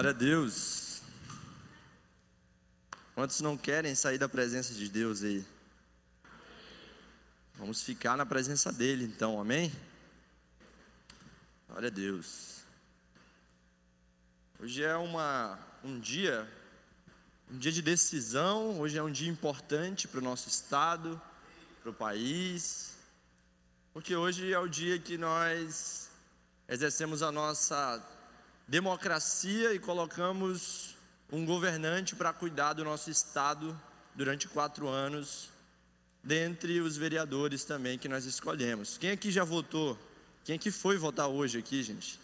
Glória a Deus. Quantos não querem sair da presença de Deus aí? Vamos ficar na presença dele então, amém? Glória a Deus. Hoje é uma, um dia, um dia de decisão, hoje é um dia importante para o nosso estado, para o país, porque hoje é o dia que nós exercemos a nossa democracia e colocamos um governante para cuidar do nosso Estado durante quatro anos, dentre os vereadores também que nós escolhemos. Quem aqui já votou? Quem aqui foi votar hoje aqui, gente?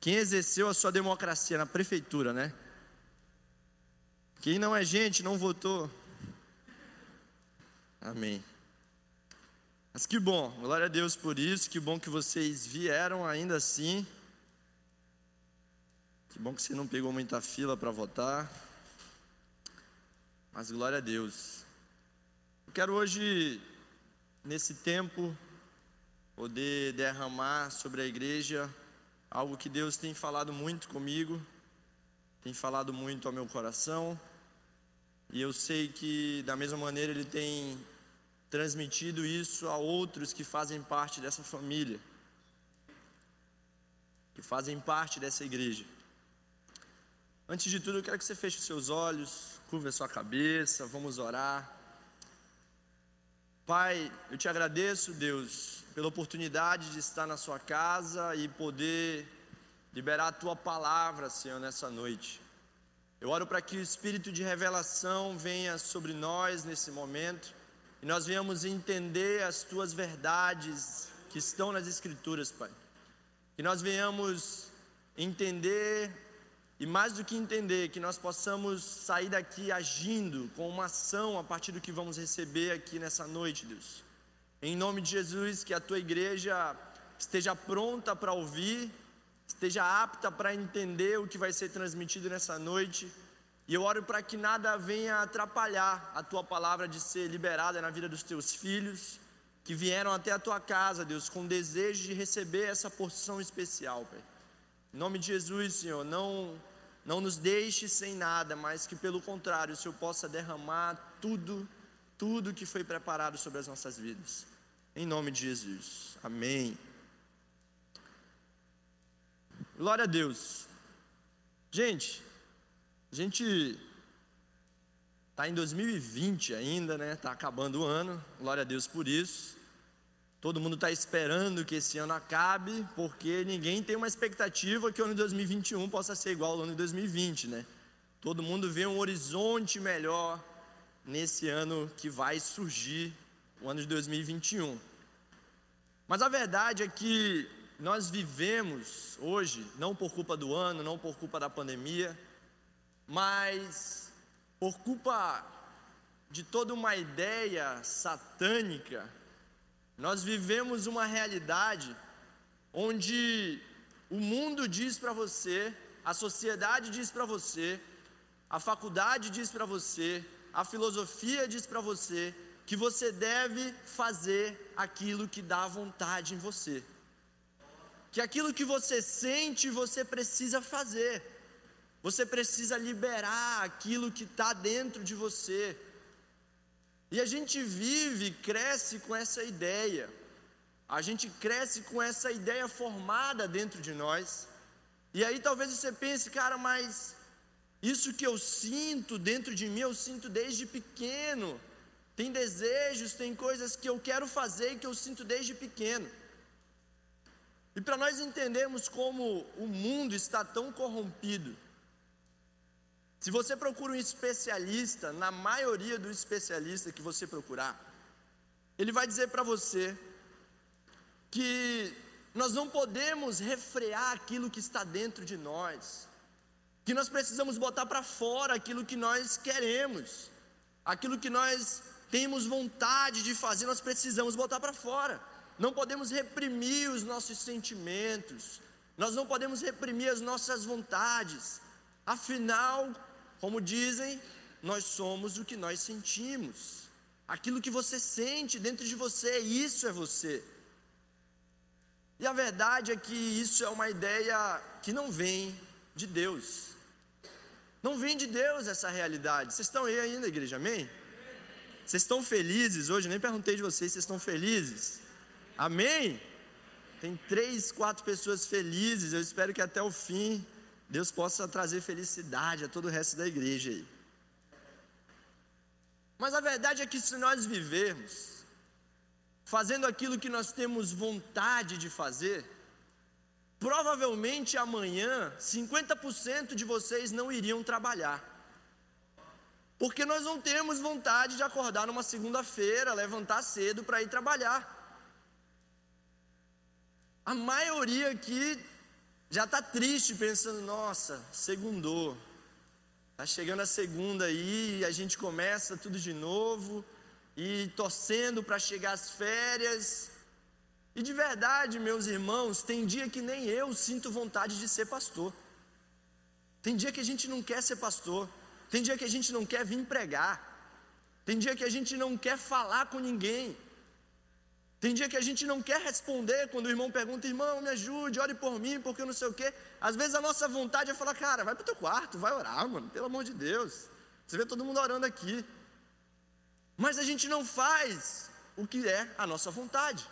Quem exerceu a sua democracia na prefeitura, né? Quem não é gente, não votou. Amém. Mas que bom, glória a Deus por isso, que bom que vocês vieram ainda assim. Que bom que você não pegou muita fila para votar. Mas glória a Deus. Eu quero hoje, nesse tempo, poder derramar sobre a igreja algo que Deus tem falado muito comigo, tem falado muito ao meu coração, e eu sei que da mesma maneira Ele tem transmitido isso a outros que fazem parte dessa família, que fazem parte dessa igreja. Antes de tudo, eu quero que você feche os seus olhos, curva a sua cabeça, vamos orar. Pai, eu te agradeço, Deus, pela oportunidade de estar na sua casa e poder liberar a tua palavra, Senhor, nessa noite. Eu oro para que o espírito de revelação venha sobre nós nesse momento e nós venhamos entender as tuas verdades que estão nas Escrituras, Pai. Que nós venhamos entender e mais do que entender, que nós possamos sair daqui agindo com uma ação a partir do que vamos receber aqui nessa noite, Deus. Em nome de Jesus, que a tua igreja esteja pronta para ouvir, esteja apta para entender o que vai ser transmitido nessa noite. E eu oro para que nada venha atrapalhar a tua palavra de ser liberada na vida dos teus filhos, que vieram até a tua casa, Deus, com desejo de receber essa porção especial, Pai. Em nome de Jesus, Senhor, não não nos deixe sem nada, mas que pelo contrário, o Senhor possa derramar tudo, tudo que foi preparado sobre as nossas vidas. Em nome de Jesus. Amém. Glória a Deus. Gente, a gente está em 2020 ainda, né? Está acabando o ano. Glória a Deus por isso. Todo mundo está esperando que esse ano acabe, porque ninguém tem uma expectativa que o ano de 2021 possa ser igual ao ano de 2020, né? Todo mundo vê um horizonte melhor nesse ano que vai surgir, o ano de 2021. Mas a verdade é que nós vivemos hoje, não por culpa do ano, não por culpa da pandemia, mas por culpa de toda uma ideia satânica nós vivemos uma realidade onde o mundo diz para você, a sociedade diz para você, a faculdade diz para você, a filosofia diz para você que você deve fazer aquilo que dá vontade em você. Que aquilo que você sente, você precisa fazer. Você precisa liberar aquilo que está dentro de você. E a gente vive, cresce com essa ideia. A gente cresce com essa ideia formada dentro de nós. E aí talvez você pense, cara, mas isso que eu sinto dentro de mim, eu sinto desde pequeno. Tem desejos, tem coisas que eu quero fazer e que eu sinto desde pequeno. E para nós entendermos como o mundo está tão corrompido, se você procura um especialista, na maioria dos especialistas que você procurar, ele vai dizer para você que nós não podemos refrear aquilo que está dentro de nós, que nós precisamos botar para fora aquilo que nós queremos, aquilo que nós temos vontade de fazer, nós precisamos botar para fora. Não podemos reprimir os nossos sentimentos, nós não podemos reprimir as nossas vontades, afinal, como dizem, nós somos o que nós sentimos. Aquilo que você sente dentro de você, isso é você. E a verdade é que isso é uma ideia que não vem de Deus. Não vem de Deus essa realidade. Vocês estão aí ainda, igreja, amém? Vocês estão felizes hoje? Nem perguntei de vocês, vocês estão felizes? Amém? Tem três, quatro pessoas felizes. Eu espero que até o fim Deus possa trazer felicidade a todo o resto da igreja aí. Mas a verdade é que se nós vivermos fazendo aquilo que nós temos vontade de fazer, provavelmente amanhã 50% de vocês não iriam trabalhar. Porque nós não temos vontade de acordar numa segunda-feira, levantar cedo para ir trabalhar. A maioria aqui já está triste, pensando: nossa, segundou. Está chegando a segunda aí, a gente começa tudo de novo, e torcendo para chegar as férias. E de verdade, meus irmãos, tem dia que nem eu sinto vontade de ser pastor. Tem dia que a gente não quer ser pastor. Tem dia que a gente não quer vir pregar. Tem dia que a gente não quer falar com ninguém. Tem dia que a gente não quer responder quando o irmão pergunta, irmão, me ajude, ore por mim, porque eu não sei o quê. Às vezes a nossa vontade é falar, cara, vai para o teu quarto, vai orar, mano, pelo amor de Deus. Você vê todo mundo orando aqui. Mas a gente não faz o que é a nossa vontade.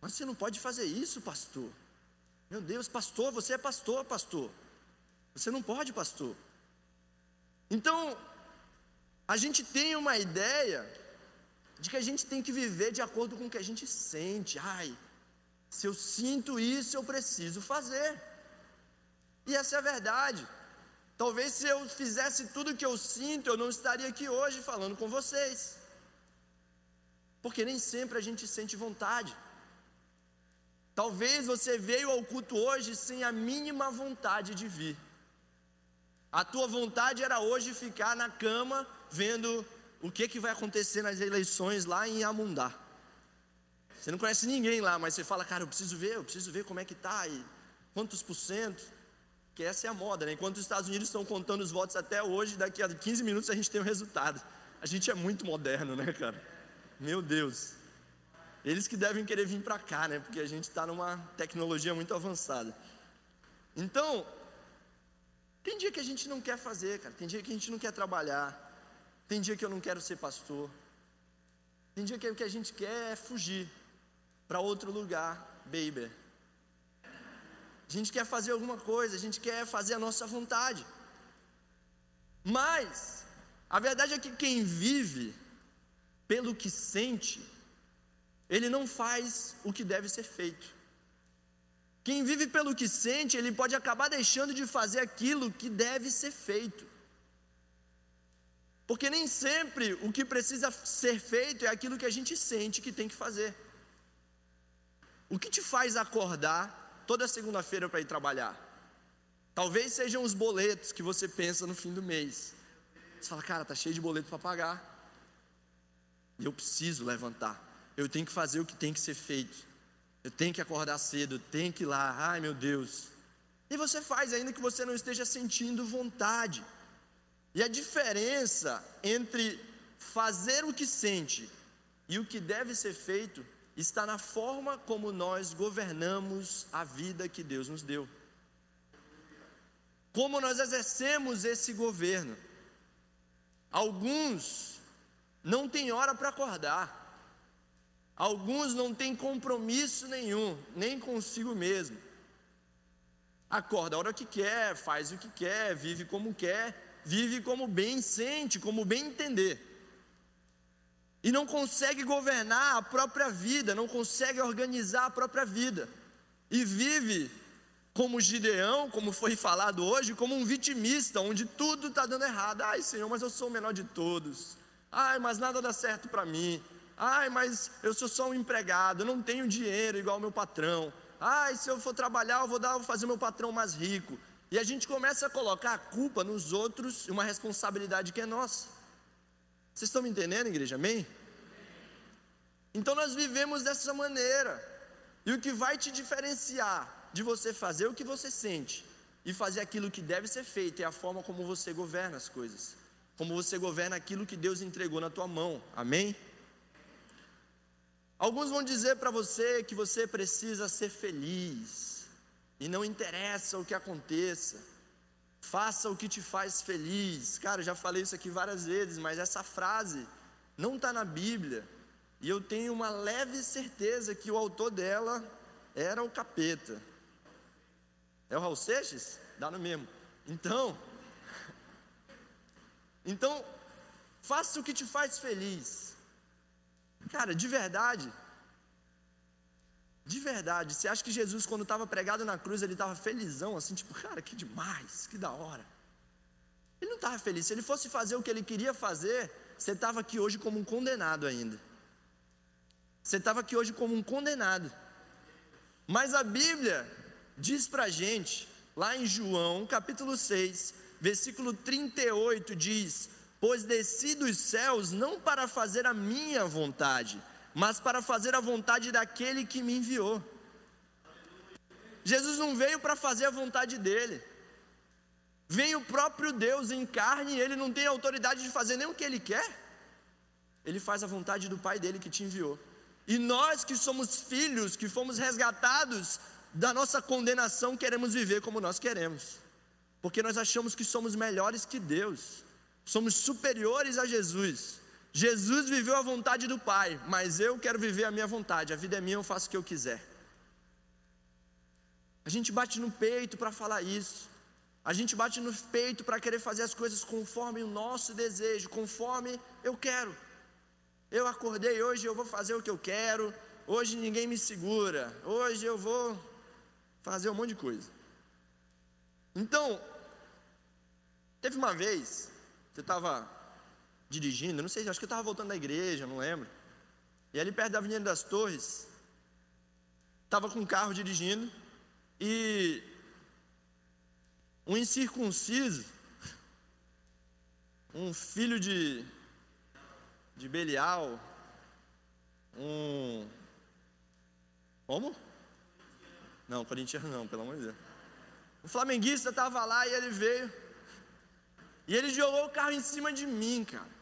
Mas você não pode fazer isso, pastor. Meu Deus, pastor, você é pastor, pastor. Você não pode, pastor. Então, a gente tem uma ideia de que a gente tem que viver de acordo com o que a gente sente. Ai, se eu sinto isso, eu preciso fazer. E essa é a verdade. Talvez se eu fizesse tudo o que eu sinto, eu não estaria aqui hoje falando com vocês. Porque nem sempre a gente sente vontade. Talvez você veio ao culto hoje sem a mínima vontade de vir. A tua vontade era hoje ficar na cama vendo o que, que vai acontecer nas eleições lá em Amundá. Você não conhece ninguém lá, mas você fala, cara, eu preciso ver, eu preciso ver como é que está e quantos por cento. Que essa é a moda, né? Enquanto os Estados Unidos estão contando os votos até hoje, daqui a 15 minutos a gente tem o resultado. A gente é muito moderno, né, cara? Meu Deus. Eles que devem querer vir para cá, né? Porque a gente está numa tecnologia muito avançada. Então, tem dia que a gente não quer fazer, cara. Tem dia que a gente não quer trabalhar. Tem dia que eu não quero ser pastor. Tem dia que o que a gente quer é fugir para outro lugar, baby. A gente quer fazer alguma coisa, a gente quer fazer a nossa vontade. Mas, a verdade é que quem vive pelo que sente, ele não faz o que deve ser feito. Quem vive pelo que sente, ele pode acabar deixando de fazer aquilo que deve ser feito. Porque nem sempre o que precisa ser feito é aquilo que a gente sente que tem que fazer. O que te faz acordar toda segunda-feira para ir trabalhar? Talvez sejam os boletos que você pensa no fim do mês. Você fala, cara, tá cheio de boleto para pagar. E eu preciso levantar. Eu tenho que fazer o que tem que ser feito. Eu tenho que acordar cedo, tenho que ir lá. Ai, meu Deus. E você faz ainda que você não esteja sentindo vontade. E a diferença entre fazer o que sente e o que deve ser feito está na forma como nós governamos a vida que Deus nos deu. Como nós exercemos esse governo. Alguns não têm hora para acordar. Alguns não têm compromisso nenhum, nem consigo mesmo. Acorda a hora que quer, faz o que quer, vive como quer vive como bem sente, como bem entender. E não consegue governar a própria vida, não consegue organizar a própria vida. E vive como Gideão, como foi falado hoje, como um vitimista, onde tudo está dando errado. Ai, Senhor, mas eu sou o menor de todos. Ai, mas nada dá certo para mim. Ai, mas eu sou só um empregado, eu não tenho dinheiro igual meu patrão. Ai, se eu for trabalhar, eu vou dar, vou fazer meu patrão mais rico. E a gente começa a colocar a culpa nos outros, uma responsabilidade que é nossa. Vocês estão me entendendo, igreja? Amém? Então nós vivemos dessa maneira. E o que vai te diferenciar de você fazer o que você sente e fazer aquilo que deve ser feito é a forma como você governa as coisas. Como você governa aquilo que Deus entregou na tua mão. Amém? Alguns vão dizer para você que você precisa ser feliz e não interessa o que aconteça. Faça o que te faz feliz. Cara, eu já falei isso aqui várias vezes, mas essa frase não está na Bíblia. E eu tenho uma leve certeza que o autor dela era o capeta. É o Raul Seixas? Dá no mesmo. Então, então, faça o que te faz feliz. Cara, de verdade, de verdade, você acha que Jesus, quando estava pregado na cruz, ele estava felizão, assim, tipo, cara, que demais, que da hora. Ele não estava feliz. Se ele fosse fazer o que ele queria fazer, você estava aqui hoje como um condenado ainda. Você estava aqui hoje como um condenado. Mas a Bíblia diz para gente, lá em João, capítulo 6, versículo 38, diz: Pois desci dos céus não para fazer a minha vontade, mas para fazer a vontade daquele que me enviou. Jesus não veio para fazer a vontade dele. Vem o próprio Deus em carne e ele não tem autoridade de fazer nem o que ele quer. Ele faz a vontade do Pai dele que te enviou. E nós que somos filhos, que fomos resgatados da nossa condenação, queremos viver como nós queremos. Porque nós achamos que somos melhores que Deus. Somos superiores a Jesus. Jesus viveu a vontade do Pai, mas eu quero viver a minha vontade. A vida é minha, eu faço o que eu quiser. A gente bate no peito para falar isso. A gente bate no peito para querer fazer as coisas conforme o nosso desejo, conforme eu quero. Eu acordei hoje, eu vou fazer o que eu quero. Hoje ninguém me segura. Hoje eu vou fazer um monte de coisa. Então, teve uma vez, você estava dirigindo, não sei, acho que eu estava voltando da igreja, não lembro. E ali perto da Avenida das Torres, estava com um carro dirigindo e um incircunciso, um filho de, de Belial, um. Como? Não, corintiano não, pelo amor de Deus. O flamenguista estava lá e ele veio. E ele jogou o carro em cima de mim, cara.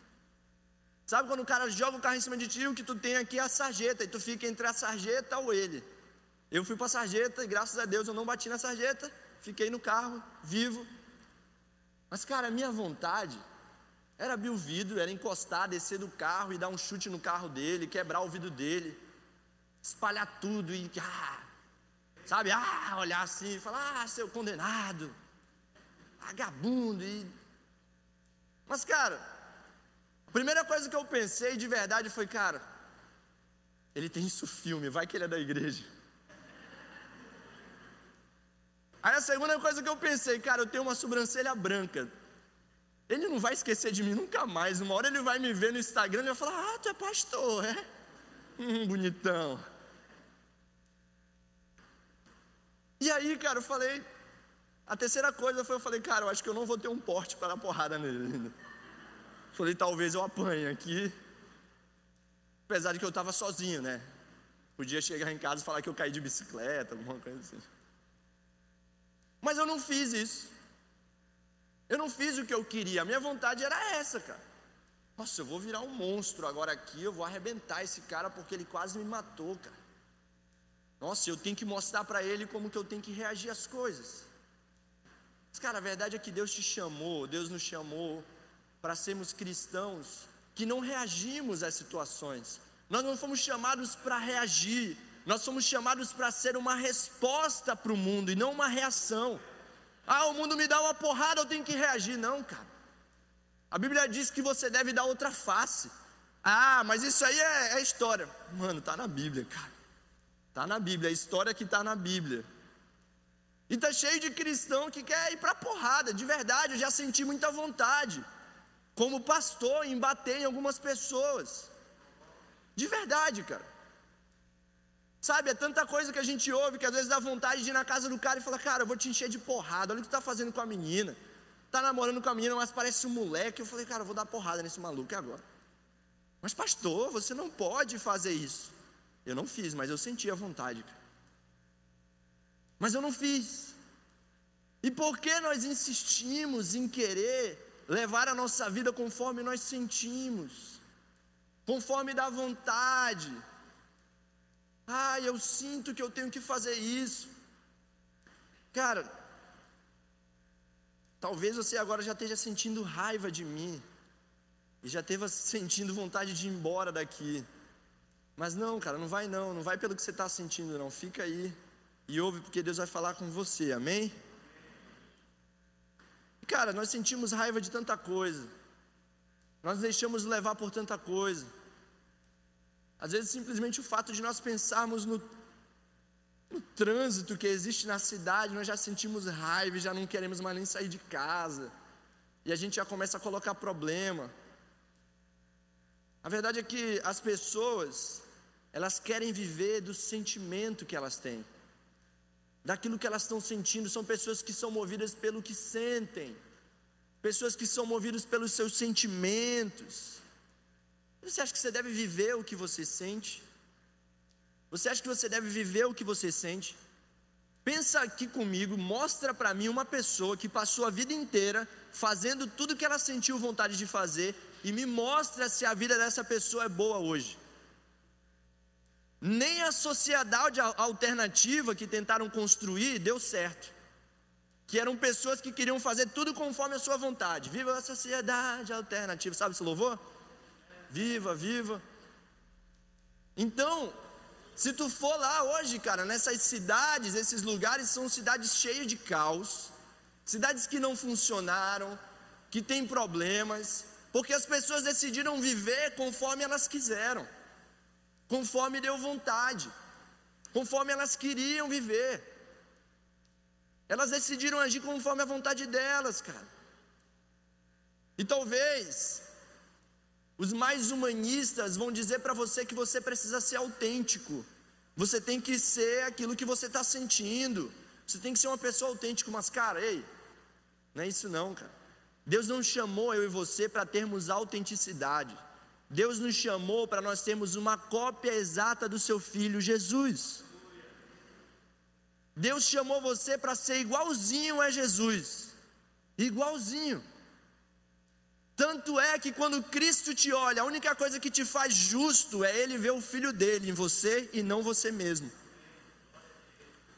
Sabe quando o cara joga o carro em cima de ti, o que tu tem aqui é a sarjeta, e tu fica entre a sarjeta ou ele. Eu fui para a sarjeta e graças a Deus eu não bati na sarjeta, fiquei no carro, vivo. Mas, cara, a minha vontade era abrir o vidro, era encostar, descer do carro e dar um chute no carro dele, quebrar o vidro dele, espalhar tudo e, ah, sabe, ah, olhar assim, falar, ah, seu condenado, vagabundo. E... Mas, cara, a primeira coisa que eu pensei de verdade foi, cara, ele tem isso filme, vai que ele é da igreja. Aí a segunda coisa que eu pensei, cara, eu tenho uma sobrancelha branca. Ele não vai esquecer de mim nunca mais. Uma hora ele vai me ver no Instagram e vai falar: Ah, tu é pastor, é? Hum, bonitão. E aí, cara, eu falei. A terceira coisa foi: eu falei, cara, eu acho que eu não vou ter um porte para dar porrada nele ainda. Falei, talvez eu apanhe aqui. Apesar de que eu estava sozinho, né? Podia chegar em casa e falar que eu caí de bicicleta, alguma coisa assim. Mas eu não fiz isso. Eu não fiz o que eu queria. A minha vontade era essa, cara. Nossa, eu vou virar um monstro agora aqui, eu vou arrebentar esse cara porque ele quase me matou, cara. Nossa, eu tenho que mostrar para ele como que eu tenho que reagir às coisas. Mas, cara, a verdade é que Deus te chamou, Deus nos chamou para sermos cristãos que não reagimos às situações. Nós não fomos chamados para reagir, nós somos chamados para ser uma resposta para o mundo e não uma reação. Ah, o mundo me dá uma porrada, eu tenho que reagir. Não, cara. A Bíblia diz que você deve dar outra face. Ah, mas isso aí é, é história. Mano, tá na Bíblia, cara. Tá na Bíblia, é a história que tá na Bíblia. E tá cheio de cristão que quer ir para porrada, de verdade, eu já senti muita vontade como pastor, em bater em algumas pessoas. De verdade, cara. Sabe, é tanta coisa que a gente ouve que às vezes dá vontade de ir na casa do cara e falar, cara, eu vou te encher de porrada, olha o que tu tá fazendo com a menina. Tá namorando com a menina, mas parece um moleque. Eu falei, cara, eu vou dar porrada nesse maluco agora. Mas pastor, você não pode fazer isso. Eu não fiz, mas eu senti a vontade. Cara. Mas eu não fiz. E por que nós insistimos em querer levar a nossa vida conforme nós sentimos, conforme dá vontade. Ah, eu sinto que eu tenho que fazer isso. Cara, Talvez você agora já esteja sentindo raiva de mim, e já esteja sentindo vontade de ir embora daqui. Mas não, cara, não vai não, não vai pelo que você está sentindo, não. Fica aí e ouve, porque Deus vai falar com você, amém? Cara, nós sentimos raiva de tanta coisa, nós deixamos levar por tanta coisa. Às vezes, simplesmente o fato de nós pensarmos no, no trânsito que existe na cidade, nós já sentimos raiva já não queremos mais nem sair de casa, e a gente já começa a colocar problema. A verdade é que as pessoas, elas querem viver do sentimento que elas têm, daquilo que elas estão sentindo. São pessoas que são movidas pelo que sentem, pessoas que são movidas pelos seus sentimentos. Você acha que você deve viver o que você sente? Você acha que você deve viver o que você sente? Pensa aqui comigo, mostra para mim uma pessoa que passou a vida inteira fazendo tudo que ela sentiu vontade de fazer e me mostra se a vida dessa pessoa é boa hoje. Nem a sociedade alternativa que tentaram construir deu certo. Que eram pessoas que queriam fazer tudo conforme a sua vontade. Viva a sociedade alternativa, sabe esse louvor? Viva, viva. Então, se tu for lá hoje, cara, nessas cidades, esses lugares são cidades cheias de caos, cidades que não funcionaram, que têm problemas, porque as pessoas decidiram viver conforme elas quiseram, conforme deu vontade, conforme elas queriam viver. Elas decidiram agir conforme a vontade delas, cara. E talvez os mais humanistas vão dizer para você que você precisa ser autêntico. Você tem que ser aquilo que você está sentindo. Você tem que ser uma pessoa autêntica, mas cara, ei, não é isso não, cara. Deus não chamou eu e você para termos autenticidade. Deus nos chamou para nós termos uma cópia exata do seu filho Jesus. Deus chamou você para ser igualzinho a Jesus. Igualzinho. Tanto é que quando Cristo te olha, a única coisa que te faz justo é ele ver o filho dele em você e não você mesmo.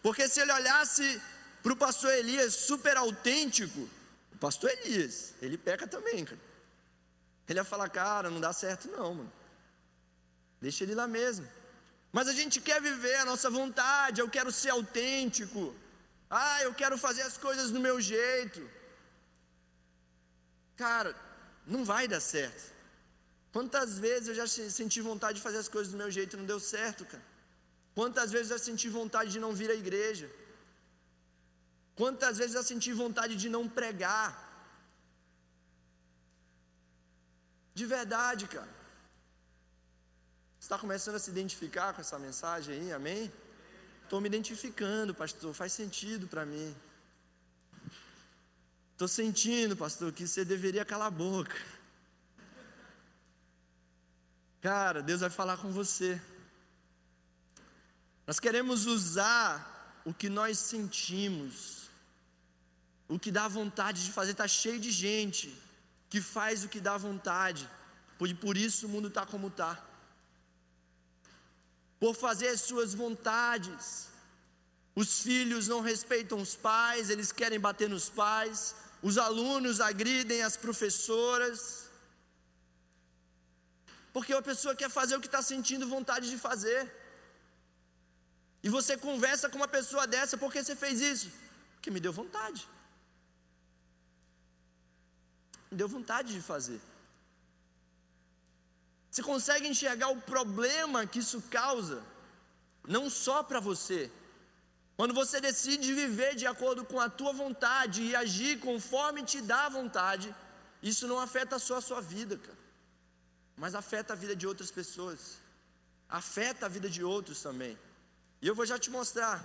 Porque se ele olhasse para o pastor Elias super autêntico, o pastor Elias, ele peca também, cara. Ele ia falar, cara, não dá certo não, mano. Deixa ele lá mesmo. Mas a gente quer viver a nossa vontade, eu quero ser autêntico. Ah, eu quero fazer as coisas do meu jeito. Cara, não vai dar certo. Quantas vezes eu já senti vontade de fazer as coisas do meu jeito e não deu certo, cara? Quantas vezes eu já senti vontade de não vir à igreja? Quantas vezes eu já senti vontade de não pregar? De verdade, cara. Você está começando a se identificar com essa mensagem aí, amém? Estou me identificando, pastor, faz sentido para mim. Estou sentindo, pastor, que você deveria calar a boca. Cara, Deus vai falar com você. Nós queremos usar o que nós sentimos, o que dá vontade de fazer. Está cheio de gente que faz o que dá vontade, e por isso o mundo está como está. Por fazer as suas vontades. Os filhos não respeitam os pais, eles querem bater nos pais os alunos agridem as professoras, porque a pessoa quer fazer o que está sentindo vontade de fazer. E você conversa com uma pessoa dessa, por que você fez isso? Porque me deu vontade. Me deu vontade de fazer. Você consegue enxergar o problema que isso causa, não só para você, quando você decide viver de acordo com a tua vontade e agir conforme te dá vontade, isso não afeta só a sua vida, cara, mas afeta a vida de outras pessoas, afeta a vida de outros também. E eu vou já te mostrar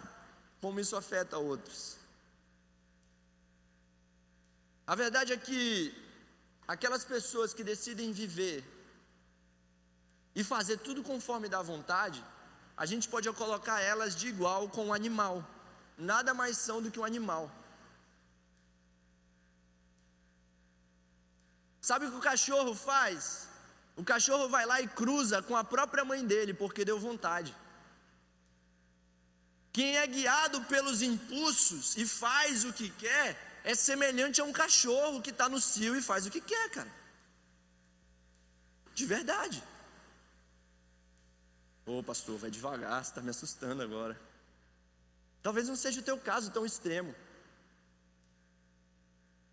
como isso afeta outros. A verdade é que aquelas pessoas que decidem viver e fazer tudo conforme dá vontade, a gente pode colocar elas de igual com o animal. Nada mais são do que um animal. Sabe o que o cachorro faz? O cachorro vai lá e cruza com a própria mãe dele, porque deu vontade. Quem é guiado pelos impulsos e faz o que quer, é semelhante a um cachorro que está no cio e faz o que quer, cara. De verdade. Ô pastor, vai devagar, você está me assustando agora. Talvez não seja o teu caso tão extremo.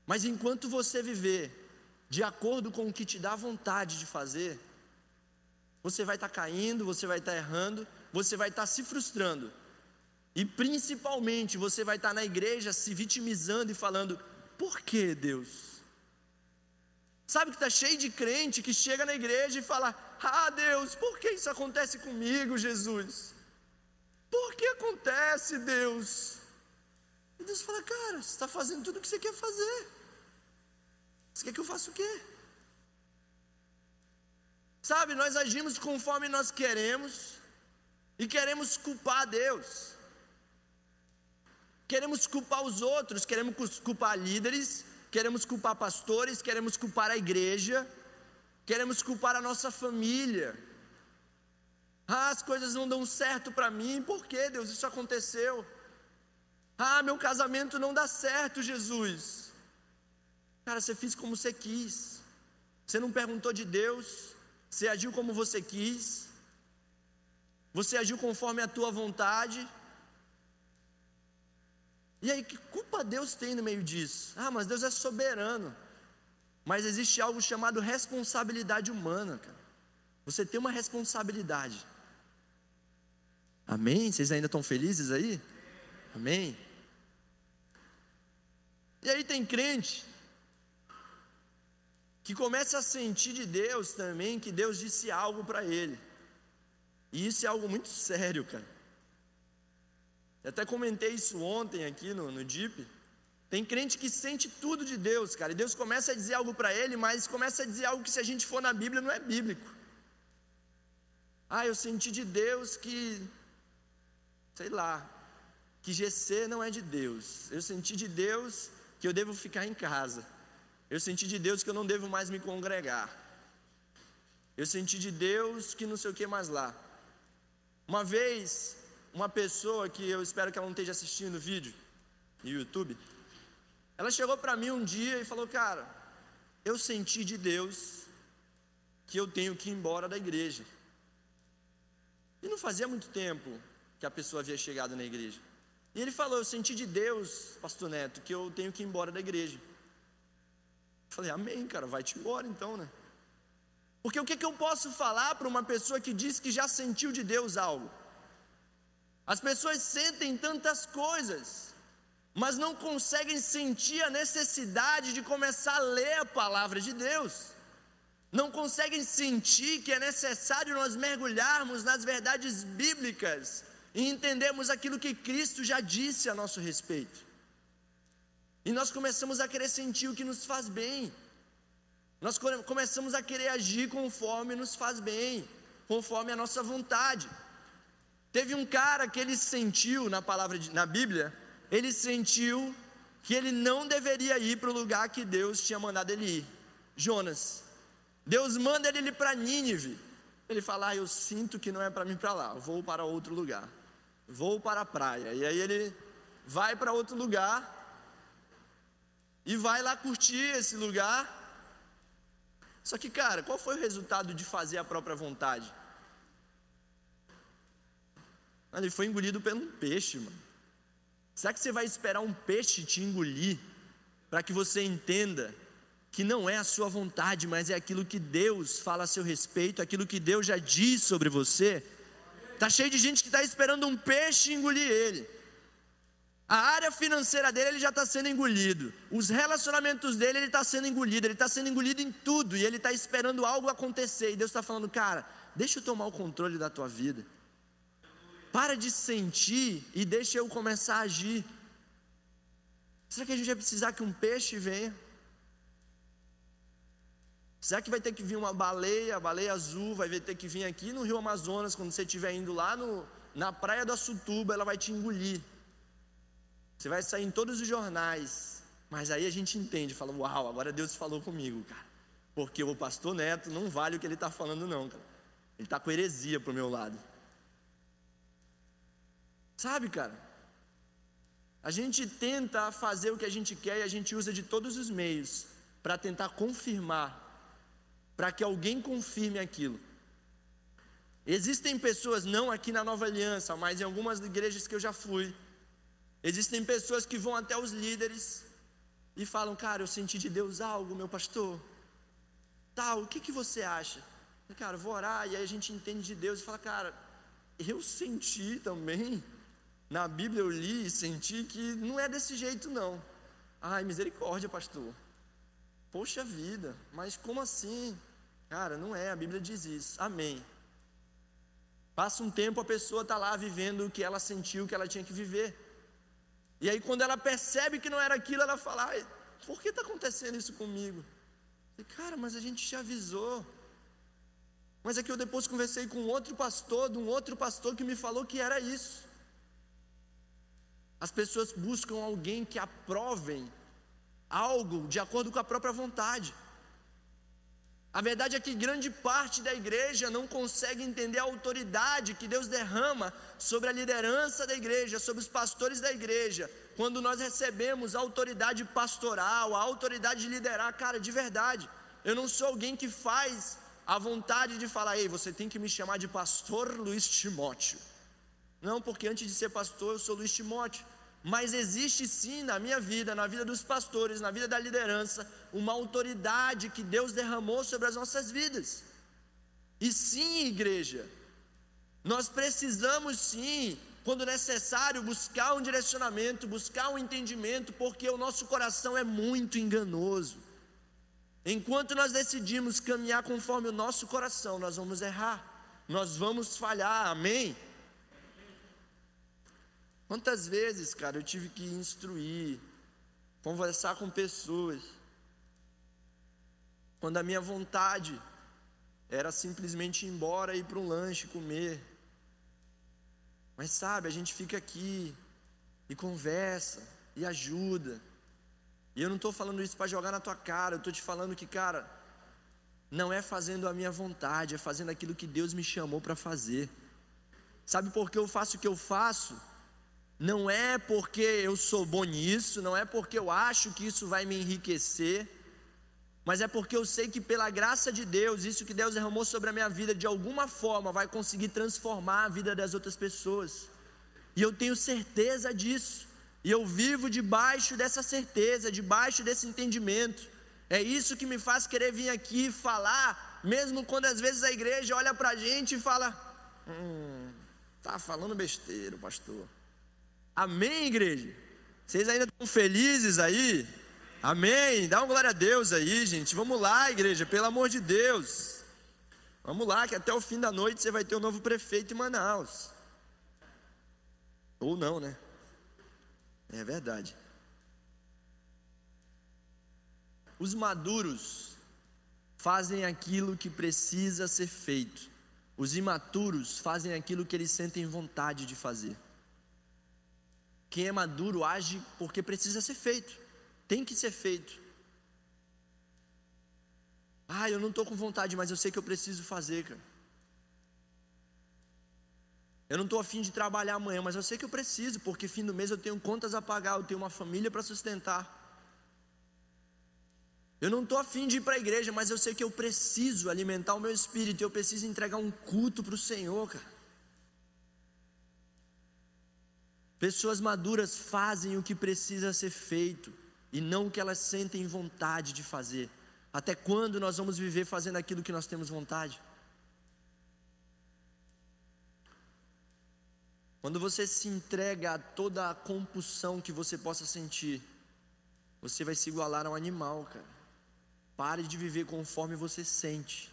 Mas enquanto você viver de acordo com o que te dá vontade de fazer, você vai estar tá caindo, você vai estar tá errando, você vai estar tá se frustrando. E principalmente você vai estar na igreja se vitimizando e falando: por que Deus? Sabe que está cheio de crente que chega na igreja e fala: Ah, Deus, por que isso acontece comigo, Jesus? Por que acontece, Deus? E Deus fala: Cara, você está fazendo tudo o que você quer fazer. Você quer que eu faça o quê? Sabe, nós agimos conforme nós queremos e queremos culpar Deus. Queremos culpar os outros, queremos culpar líderes, queremos culpar pastores, queremos culpar a igreja, queremos culpar a nossa família. Ah, as coisas não dão certo para mim, por que Deus isso aconteceu? Ah, meu casamento não dá certo, Jesus. Cara, você fez como você quis, você não perguntou de Deus, você agiu como você quis, você agiu conforme a tua vontade. E aí, que culpa Deus tem no meio disso? Ah, mas Deus é soberano. Mas existe algo chamado responsabilidade humana, cara. Você tem uma responsabilidade. Amém? Vocês ainda estão felizes aí? Amém? E aí tem crente que começa a sentir de Deus também que Deus disse algo para ele. E isso é algo muito sério, cara. Eu até comentei isso ontem aqui no, no DIP. Tem crente que sente tudo de Deus, cara, e Deus começa a dizer algo para ele, mas começa a dizer algo que se a gente for na Bíblia não é bíblico. Ah, eu senti de Deus que, sei lá, que GC não é de Deus. Eu senti de Deus que eu devo ficar em casa. Eu senti de Deus que eu não devo mais me congregar. Eu senti de Deus que não sei o que mais lá. Uma vez, uma pessoa que eu espero que ela não esteja assistindo o vídeo no YouTube, ela chegou para mim um dia e falou: Cara, eu senti de Deus que eu tenho que ir embora da igreja. E não fazia muito tempo que a pessoa havia chegado na igreja. E ele falou: Eu senti de Deus, Pastor Neto, que eu tenho que ir embora da igreja. Eu falei: Amém, cara, vai-te embora então, né? Porque o que, que eu posso falar para uma pessoa que diz que já sentiu de Deus algo? As pessoas sentem tantas coisas, mas não conseguem sentir a necessidade de começar a ler a palavra de Deus. Não conseguem sentir que é necessário nós mergulharmos nas verdades bíblicas e entendermos aquilo que Cristo já disse a nosso respeito. E nós começamos a querer sentir o que nos faz bem. Nós começamos a querer agir conforme nos faz bem, conforme a nossa vontade. Teve um cara que ele sentiu na palavra de, na Bíblia, ele sentiu que ele não deveria ir para o lugar que Deus tinha mandado ele ir. Jonas. Deus manda ele ir para Nínive. Ele fala: ah, Eu sinto que não é para mim para lá, vou para outro lugar. Vou para a praia. E aí ele vai para outro lugar e vai lá curtir esse lugar. Só que, cara, qual foi o resultado de fazer a própria vontade? Ele foi engolido por um peixe, mano. Será que você vai esperar um peixe te engolir para que você entenda que não é a sua vontade, mas é aquilo que Deus fala a seu respeito, aquilo que Deus já diz sobre você? Tá cheio de gente que está esperando um peixe engolir ele. A área financeira dele ele já está sendo engolido. Os relacionamentos dele ele está sendo engolido. Ele está sendo engolido em tudo e ele está esperando algo acontecer. E Deus está falando, cara, deixa eu tomar o controle da tua vida. Para de sentir e deixa eu começar a agir. Será que a gente vai precisar que um peixe venha? Será que vai ter que vir uma baleia, baleia azul, vai ter que vir aqui no Rio Amazonas, quando você estiver indo lá no, na praia da Sutuba, ela vai te engolir. Você vai sair em todos os jornais. Mas aí a gente entende, fala, uau, agora Deus falou comigo, cara. Porque o pastor Neto não vale o que ele está falando, não, cara. Ele está com heresia para o meu lado. Sabe, cara? A gente tenta fazer o que a gente quer e a gente usa de todos os meios para tentar confirmar, para que alguém confirme aquilo. Existem pessoas, não aqui na Nova Aliança, mas em algumas igrejas que eu já fui, existem pessoas que vão até os líderes e falam: Cara, eu senti de Deus algo, meu pastor. Tal, o que, que você acha? Cara, vou orar, e aí a gente entende de Deus e fala: Cara, eu senti também. Na Bíblia eu li e senti que não é desse jeito, não. Ai, misericórdia, pastor. Poxa vida, mas como assim? Cara, não é, a Bíblia diz isso. Amém. Passa um tempo, a pessoa está lá vivendo o que ela sentiu que ela tinha que viver. E aí, quando ela percebe que não era aquilo, ela fala: por que está acontecendo isso comigo? E, cara, mas a gente te avisou. Mas é que eu depois conversei com outro pastor, de um outro pastor que me falou que era isso. As pessoas buscam alguém que aprovem algo de acordo com a própria vontade. A verdade é que grande parte da igreja não consegue entender a autoridade que Deus derrama sobre a liderança da igreja, sobre os pastores da igreja, quando nós recebemos a autoridade pastoral, a autoridade de liderar, cara, de verdade. Eu não sou alguém que faz a vontade de falar, ei, você tem que me chamar de pastor Luiz Timóteo. Não, porque antes de ser pastor eu sou Luiz Timóteo. Mas existe sim na minha vida, na vida dos pastores, na vida da liderança, uma autoridade que Deus derramou sobre as nossas vidas. E sim, igreja, nós precisamos sim, quando necessário, buscar um direcionamento, buscar um entendimento, porque o nosso coração é muito enganoso. Enquanto nós decidimos caminhar conforme o nosso coração, nós vamos errar, nós vamos falhar, amém? Quantas vezes, cara, eu tive que instruir, conversar com pessoas, quando a minha vontade era simplesmente ir embora e ir para um lanche comer. Mas sabe, a gente fica aqui e conversa e ajuda. E eu não estou falando isso para jogar na tua cara, eu estou te falando que, cara, não é fazendo a minha vontade, é fazendo aquilo que Deus me chamou para fazer. Sabe por que eu faço o que eu faço? Não é porque eu sou bom nisso, não é porque eu acho que isso vai me enriquecer, mas é porque eu sei que pela graça de Deus, isso que Deus derramou sobre a minha vida, de alguma forma vai conseguir transformar a vida das outras pessoas. E eu tenho certeza disso. E eu vivo debaixo dessa certeza, debaixo desse entendimento. É isso que me faz querer vir aqui falar, mesmo quando às vezes a igreja olha para a gente e fala: Hum, tá falando besteira, pastor. Amém, igreja? Vocês ainda estão felizes aí? Amém? Dá uma glória a Deus aí, gente. Vamos lá, igreja, pelo amor de Deus. Vamos lá, que até o fim da noite você vai ter um novo prefeito em Manaus. Ou não, né? É verdade. Os maduros fazem aquilo que precisa ser feito. Os imaturos fazem aquilo que eles sentem vontade de fazer. Quem é maduro age porque precisa ser feito, tem que ser feito. Ah, eu não estou com vontade, mas eu sei que eu preciso fazer, cara. Eu não estou afim de trabalhar amanhã, mas eu sei que eu preciso, porque fim do mês eu tenho contas a pagar, eu tenho uma família para sustentar. Eu não estou afim de ir para a igreja, mas eu sei que eu preciso alimentar o meu espírito, eu preciso entregar um culto para o Senhor, cara. Pessoas maduras fazem o que precisa ser feito e não o que elas sentem vontade de fazer. Até quando nós vamos viver fazendo aquilo que nós temos vontade? Quando você se entrega a toda a compulsão que você possa sentir, você vai se igualar a um animal, cara. Pare de viver conforme você sente,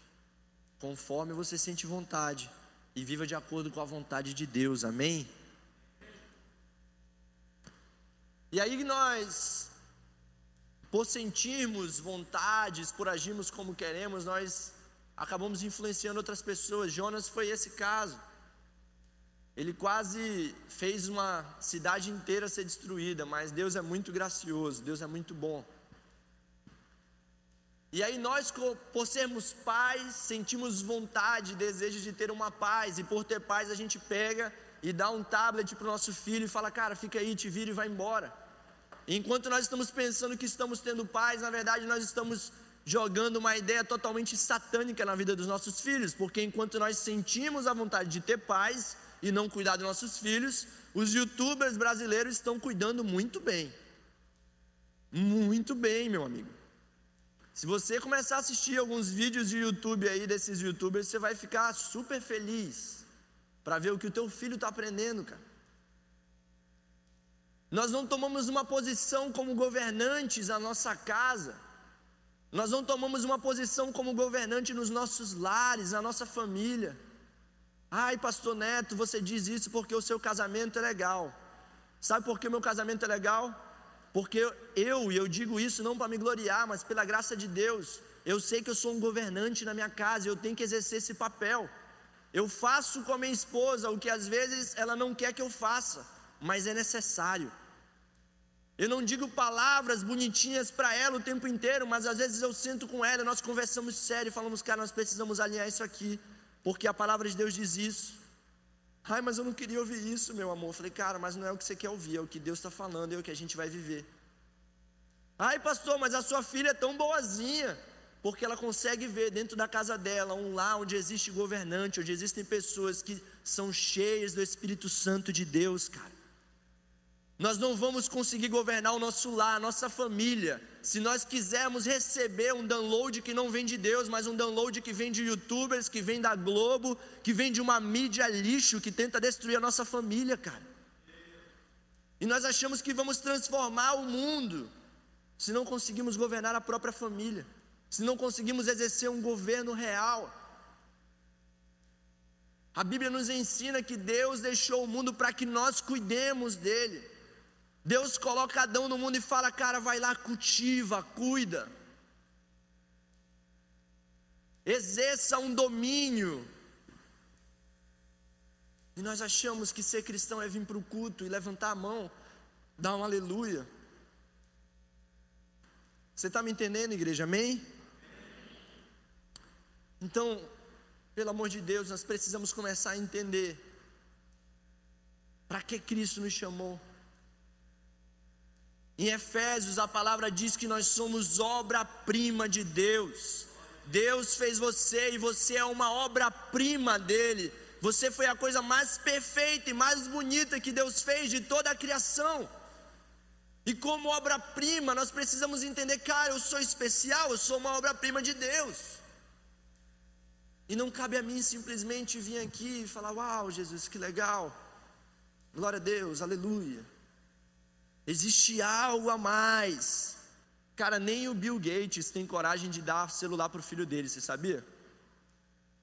conforme você sente vontade, e viva de acordo com a vontade de Deus, amém? E aí nós, por sentirmos vontades, por agirmos como queremos, nós acabamos influenciando outras pessoas. Jonas foi esse caso. Ele quase fez uma cidade inteira ser destruída, mas Deus é muito gracioso, Deus é muito bom. E aí nós, por sermos pais, sentimos vontade, desejo de ter uma paz, e por ter paz a gente pega e dá um tablet para o nosso filho e fala, cara, fica aí, te vira e vai embora. Enquanto nós estamos pensando que estamos tendo paz, na verdade nós estamos jogando uma ideia totalmente satânica na vida dos nossos filhos, porque enquanto nós sentimos a vontade de ter paz e não cuidar dos nossos filhos, os youtubers brasileiros estão cuidando muito bem. Muito bem, meu amigo. Se você começar a assistir alguns vídeos de YouTube aí desses youtubers, você vai ficar super feliz para ver o que o teu filho está aprendendo, cara. Nós não tomamos uma posição como governantes na nossa casa. Nós não tomamos uma posição como governante nos nossos lares, na nossa família. Ai, pastor Neto, você diz isso porque o seu casamento é legal. Sabe por que o meu casamento é legal? Porque eu, e eu digo isso não para me gloriar, mas pela graça de Deus, eu sei que eu sou um governante na minha casa, eu tenho que exercer esse papel. Eu faço com a minha esposa o que às vezes ela não quer que eu faça, mas é necessário. Eu não digo palavras bonitinhas para ela o tempo inteiro, mas às vezes eu sento com ela, nós conversamos sério e falamos, cara, nós precisamos alinhar isso aqui, porque a palavra de Deus diz isso. Ai, mas eu não queria ouvir isso, meu amor. Eu falei, cara, mas não é o que você quer ouvir, é o que Deus está falando, é o que a gente vai viver. Ai, pastor, mas a sua filha é tão boazinha, porque ela consegue ver dentro da casa dela um lar onde existe governante, onde existem pessoas que são cheias do Espírito Santo de Deus, cara. Nós não vamos conseguir governar o nosso lar, a nossa família, se nós quisermos receber um download que não vem de Deus, mas um download que vem de youtubers, que vem da Globo, que vem de uma mídia lixo que tenta destruir a nossa família, cara. E nós achamos que vamos transformar o mundo se não conseguimos governar a própria família, se não conseguimos exercer um governo real. A Bíblia nos ensina que Deus deixou o mundo para que nós cuidemos dele. Deus coloca Adão no mundo e fala: cara, vai lá, cultiva, cuida, exerça um domínio. E nós achamos que ser cristão é vir para o culto e levantar a mão, dar um aleluia. Você está me entendendo, igreja? Amém? Então, pelo amor de Deus, nós precisamos começar a entender para que Cristo nos chamou. Em Efésios, a palavra diz que nós somos obra-prima de Deus. Deus fez você e você é uma obra-prima dele. Você foi a coisa mais perfeita e mais bonita que Deus fez de toda a criação. E como obra-prima, nós precisamos entender, cara, eu sou especial, eu sou uma obra-prima de Deus. E não cabe a mim simplesmente vir aqui e falar: Uau, Jesus, que legal, glória a Deus, aleluia. Existe algo a mais. Cara, nem o Bill Gates tem coragem de dar celular para o filho dele, você sabia?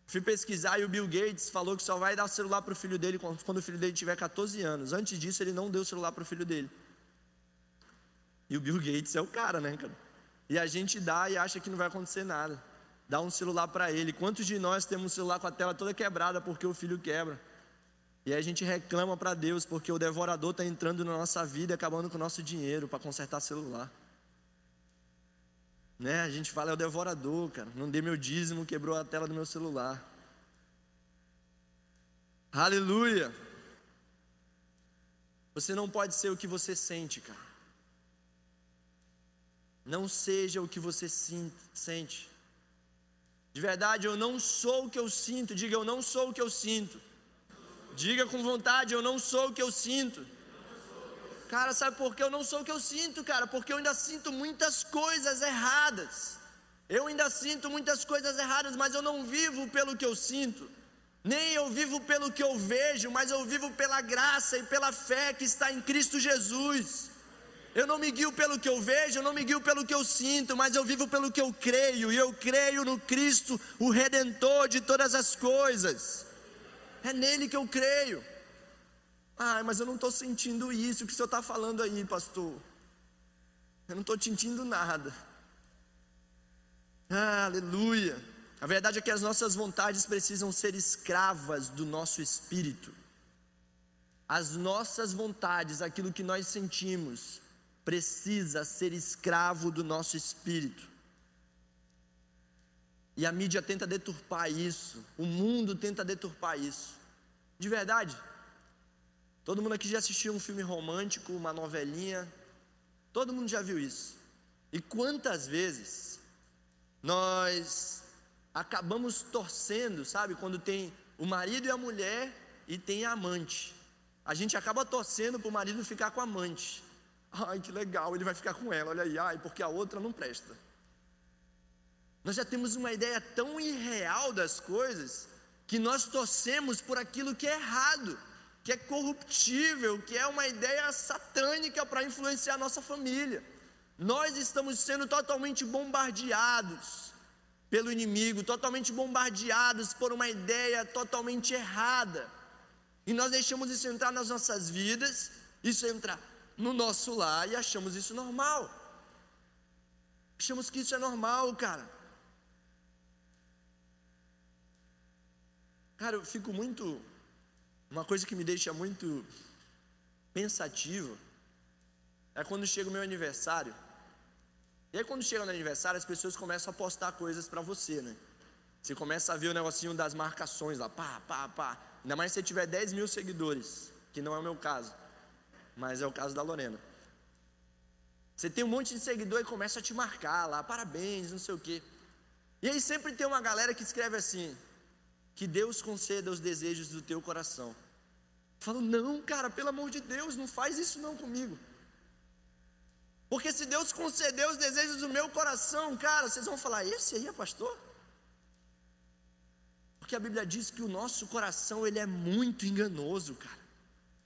Fui pesquisar e o Bill Gates falou que só vai dar celular para o filho dele quando o filho dele tiver 14 anos. Antes disso, ele não deu celular para o filho dele. E o Bill Gates é o cara, né, cara? E a gente dá e acha que não vai acontecer nada. Dá um celular para ele. Quantos de nós temos um celular com a tela toda quebrada porque o filho quebra? E aí a gente reclama para Deus porque o devorador está entrando na nossa vida acabando com o nosso dinheiro para consertar celular. Né? A gente fala, é o devorador, cara. Não dei meu dízimo, quebrou a tela do meu celular. Aleluia! Você não pode ser o que você sente, cara. Não seja o que você sente. De verdade, eu não sou o que eu sinto. Diga, eu não sou o que eu sinto. Diga com vontade: Eu não sou o que eu sinto. Cara, sabe por que eu não sou o que eu sinto, cara? Porque eu ainda sinto muitas coisas erradas. Eu ainda sinto muitas coisas erradas, mas eu não vivo pelo que eu sinto. Nem eu vivo pelo que eu vejo, mas eu vivo pela graça e pela fé que está em Cristo Jesus. Eu não me guio pelo que eu vejo, eu não me guio pelo que eu sinto, mas eu vivo pelo que eu creio, e eu creio no Cristo, o Redentor de todas as coisas. É nele que eu creio. Ah, mas eu não estou sentindo isso que o senhor está falando aí, pastor. Eu não estou sentindo nada. Ah, aleluia. A verdade é que as nossas vontades precisam ser escravas do nosso espírito. As nossas vontades, aquilo que nós sentimos, precisa ser escravo do nosso espírito. E a mídia tenta deturpar isso, o mundo tenta deturpar isso. De verdade, Todo mundo aqui já assistiu um filme romântico, uma novelinha. Todo mundo já viu isso. E quantas vezes nós acabamos torcendo, sabe? Quando tem o marido e a mulher e tem a amante. A gente acaba torcendo para o marido ficar com a amante. Ai, que legal, ele vai ficar com ela, olha aí, ai, porque a outra não presta. Nós já temos uma ideia tão irreal das coisas que nós torcemos por aquilo que é errado, que é corruptível, que é uma ideia satânica para influenciar a nossa família. Nós estamos sendo totalmente bombardeados pelo inimigo, totalmente bombardeados por uma ideia totalmente errada. E nós deixamos isso entrar nas nossas vidas, isso entrar no nosso lar e achamos isso normal. Achamos que isso é normal, cara. Cara, eu fico muito. Uma coisa que me deixa muito pensativo é quando chega o meu aniversário. E aí, quando chega no aniversário, as pessoas começam a postar coisas para você, né? Você começa a ver o negocinho das marcações lá, pá, pá, pá. Ainda mais se você tiver 10 mil seguidores, que não é o meu caso mas é o caso da Lorena. Você tem um monte de seguidor e começa a te marcar lá, parabéns, não sei o quê. E aí sempre tem uma galera que escreve assim: que Deus conceda os desejos do teu coração. Falo, não, cara, pelo amor de Deus, não faz isso não comigo. Porque se Deus conceder os desejos do meu coração, cara, vocês vão falar, esse aí é pastor? Porque a Bíblia diz que o nosso coração ele é muito enganoso, cara.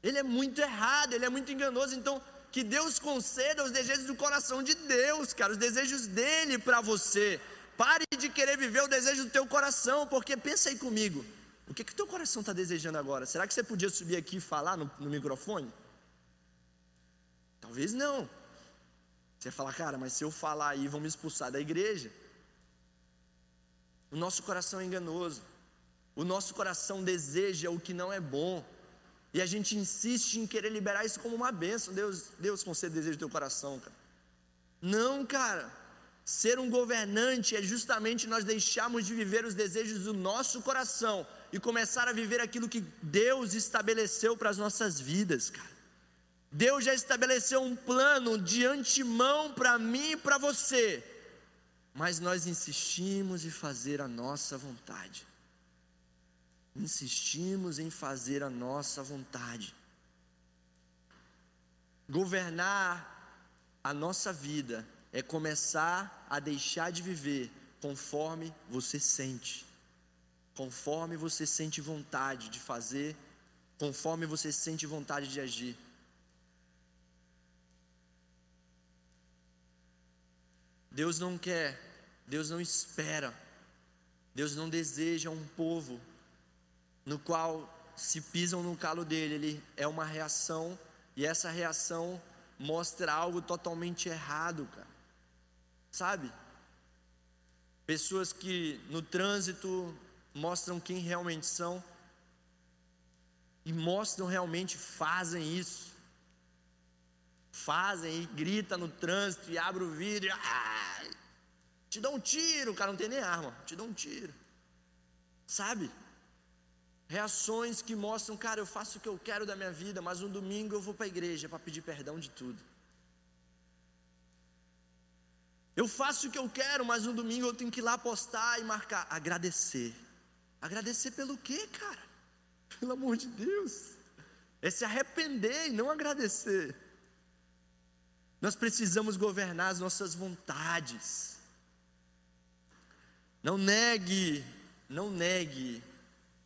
Ele é muito errado, ele é muito enganoso. Então, que Deus conceda os desejos do coração de Deus, cara, os desejos dele para você. Pare de querer viver o desejo do teu coração, porque pensa aí comigo. O que que teu coração está desejando agora? Será que você podia subir aqui e falar no, no microfone? Talvez não. Você fala, cara, mas se eu falar aí, vão me expulsar da igreja. O nosso coração é enganoso. O nosso coração deseja o que não é bom. E a gente insiste em querer liberar isso como uma benção. Deus, Deus concede o desejo do teu coração, cara. Não, cara. Ser um governante é justamente nós deixarmos de viver os desejos do nosso coração e começar a viver aquilo que Deus estabeleceu para as nossas vidas, cara. Deus já estabeleceu um plano de antemão para mim e para você, mas nós insistimos em fazer a nossa vontade insistimos em fazer a nossa vontade. Governar a nossa vida é começar a deixar de viver conforme você sente, conforme você sente vontade de fazer, conforme você sente vontade de agir. Deus não quer, Deus não espera, Deus não deseja um povo no qual se pisam no calo dele, ele é uma reação e essa reação mostra algo totalmente errado, cara. Sabe? Pessoas que no trânsito mostram quem realmente são e mostram realmente fazem isso. Fazem e grita no trânsito e abre o vidro e te dá um tiro, o cara não tem nem arma, te dá um tiro. Sabe? Reações que mostram, cara, eu faço o que eu quero da minha vida, mas no domingo eu vou para a igreja para pedir perdão de tudo. Eu faço o que eu quero, mas no domingo eu tenho que ir lá postar e marcar. Agradecer. Agradecer pelo quê, cara? Pelo amor de Deus. É se arrepender e não agradecer. Nós precisamos governar as nossas vontades. Não negue, não negue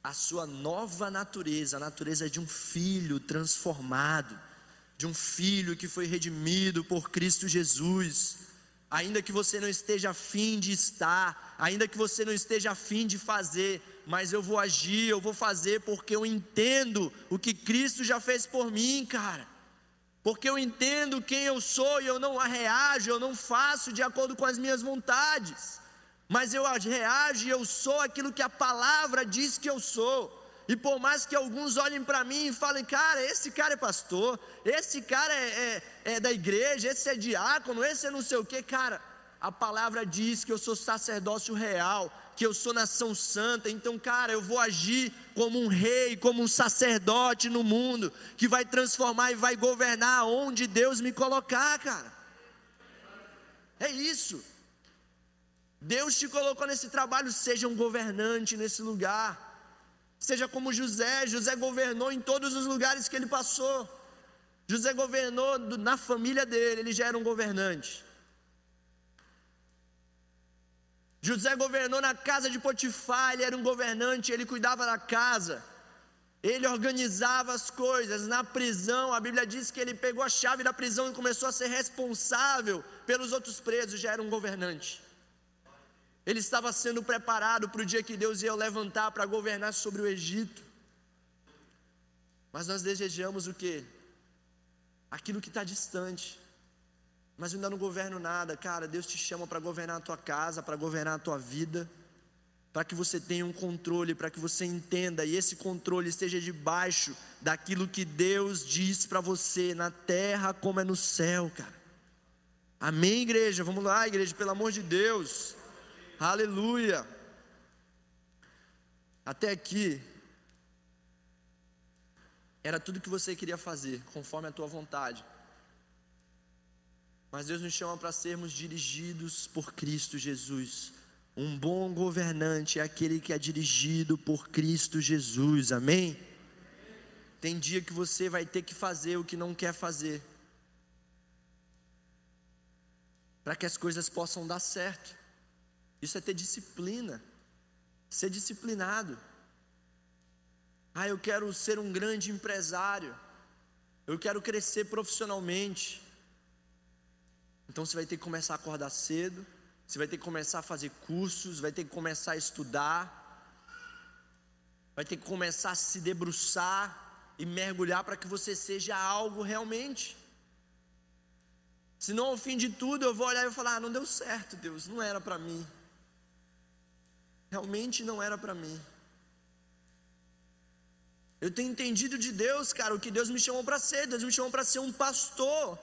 a sua nova natureza, a natureza de um filho transformado, de um filho que foi redimido por Cristo Jesus. Ainda que você não esteja afim de estar, ainda que você não esteja afim de fazer, mas eu vou agir, eu vou fazer porque eu entendo o que Cristo já fez por mim, cara. Porque eu entendo quem eu sou e eu não reajo, eu não faço de acordo com as minhas vontades mas eu reajo e eu sou aquilo que a palavra diz que eu sou. E por mais que alguns olhem para mim e falem, cara, esse cara é pastor, esse cara é, é, é, da igreja, esse é diácono, esse é não sei o que, cara, a palavra diz que eu sou sacerdócio real, que eu sou nação santa, então, cara, eu vou agir como um rei, como um sacerdote no mundo, que vai transformar e vai governar onde Deus me colocar, cara. É isso. Deus te colocou nesse trabalho, seja um governante nesse lugar. Seja como José, José governou em todos os lugares que ele passou. José governou na família dele, ele já era um governante. José governou na casa de Potifar, ele era um governante, ele cuidava da casa. Ele organizava as coisas. Na prisão, a Bíblia diz que ele pegou a chave da prisão e começou a ser responsável pelos outros presos, já era um governante. Ele estava sendo preparado para o dia que Deus ia levantar para governar sobre o Egito. Mas nós desejamos o que? Aquilo que está distante. Mas eu ainda não governo nada, cara. Deus te chama para governar a tua casa, para governar a tua vida, para que você tenha um controle, para que você entenda e esse controle esteja debaixo daquilo que Deus diz para você, na terra como é no céu, cara. Amém, igreja? Vamos lá, igreja, pelo amor de Deus. Aleluia. Até aqui, era tudo que você queria fazer, conforme a tua vontade. Mas Deus nos chama para sermos dirigidos por Cristo Jesus. Um bom governante é aquele que é dirigido por Cristo Jesus, amém? Tem dia que você vai ter que fazer o que não quer fazer, para que as coisas possam dar certo. Isso é ter disciplina, ser disciplinado. Ah, eu quero ser um grande empresário, eu quero crescer profissionalmente. Então você vai ter que começar a acordar cedo, você vai ter que começar a fazer cursos, vai ter que começar a estudar, vai ter que começar a se debruçar e mergulhar para que você seja algo realmente. Senão, ao fim de tudo, eu vou olhar e vou falar: ah, não deu certo, Deus, não era para mim realmente não era para mim. Eu tenho entendido de Deus, cara, o que Deus me chamou para ser. Deus me chamou para ser um pastor.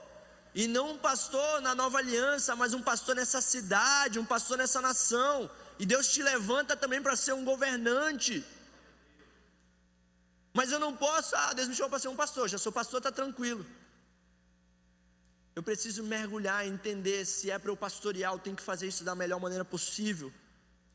E não um pastor na nova aliança, mas um pastor nessa cidade, um pastor nessa nação. E Deus te levanta também para ser um governante. Mas eu não posso, ah, Deus me chamou para ser um pastor, já sou pastor, está tranquilo. Eu preciso mergulhar, entender se é para eu pastorear, eu tenho que fazer isso da melhor maneira possível.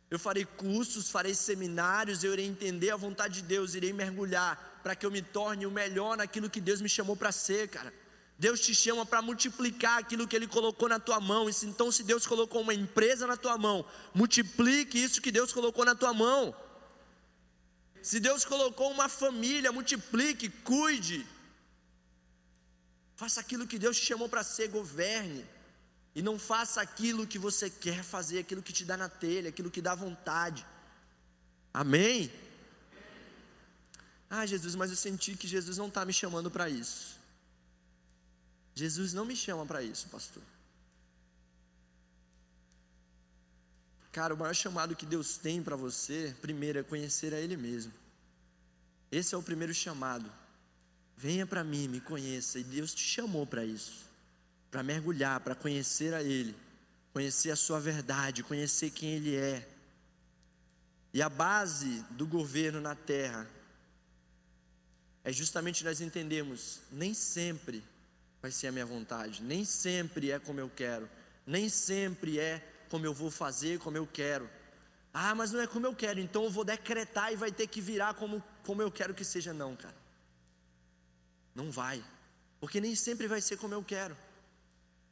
Eu farei cursos, farei seminários, eu irei entender a vontade de Deus, irei mergulhar para que eu me torne o melhor naquilo que Deus me chamou para ser, cara. Deus te chama para multiplicar aquilo que Ele colocou na tua mão. Então, se Deus colocou uma empresa na tua mão, multiplique isso que Deus colocou na tua mão. Se Deus colocou uma família, multiplique, cuide. Faça aquilo que Deus te chamou para ser, governe. E não faça aquilo que você quer fazer, aquilo que te dá na telha, aquilo que dá vontade. Amém? Ah, Jesus, mas eu senti que Jesus não está me chamando para isso. Jesus não me chama para isso, pastor. Cara, o maior chamado que Deus tem para você, primeiro, é conhecer a Ele mesmo. Esse é o primeiro chamado. Venha para mim, me conheça. E Deus te chamou para isso para mergulhar, para conhecer a Ele, conhecer a Sua verdade, conhecer quem Ele é. E a base do governo na terra é justamente nós entendemos, nem sempre vai ser a minha vontade, nem sempre é como eu quero, nem sempre é como eu vou fazer, como eu quero. Ah, mas não é como eu quero, então eu vou decretar e vai ter que virar como, como eu quero que seja. Não, cara. Não vai, porque nem sempre vai ser como eu quero.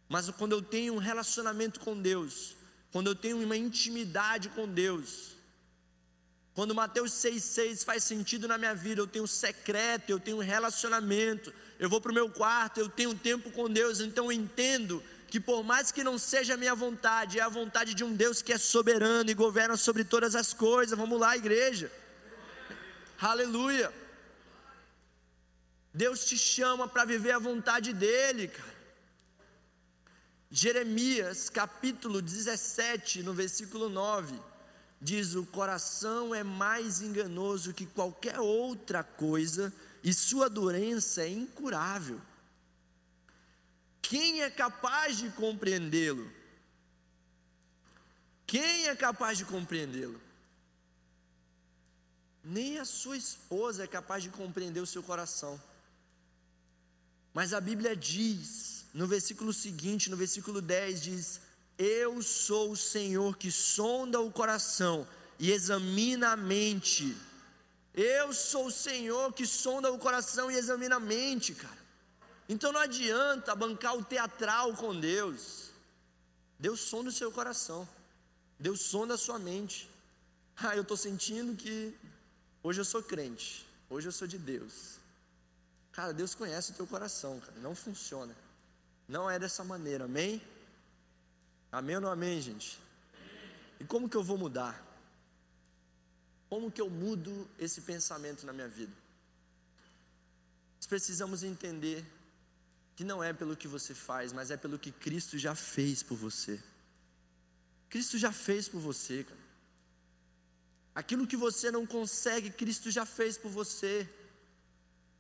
Mas quando eu tenho um relacionamento com Deus, quando eu tenho uma intimidade com Deus, quando Mateus 6,6 faz sentido na minha vida, eu tenho secreto, eu tenho relacionamento, eu vou para o meu quarto, eu tenho tempo com Deus, então eu entendo que por mais que não seja a minha vontade, é a vontade de um Deus que é soberano e governa sobre todas as coisas. Vamos lá, igreja. Aleluia. Deus te chama para viver a vontade dEle, cara. Jeremias capítulo 17, no versículo 9, diz: O coração é mais enganoso que qualquer outra coisa e sua doença é incurável. Quem é capaz de compreendê-lo? Quem é capaz de compreendê-lo? nem a sua esposa é capaz de compreender o seu coração. Mas a Bíblia diz, no versículo seguinte, no versículo 10, diz: Eu sou o Senhor que sonda o coração e examina a mente. Eu sou o Senhor que sonda o coração e examina a mente, cara. Então não adianta bancar o teatral com Deus. Deus sonda o seu coração. Deus sonda a sua mente. Ah, eu estou sentindo que hoje eu sou crente. Hoje eu sou de Deus. Cara, Deus conhece o teu coração, cara. Não funciona. Não é dessa maneira, amém? Amém ou não amém, gente? E como que eu vou mudar? Como que eu mudo esse pensamento na minha vida? Nós precisamos entender que não é pelo que você faz, mas é pelo que Cristo já fez por você. Cristo já fez por você, cara. Aquilo que você não consegue, Cristo já fez por você.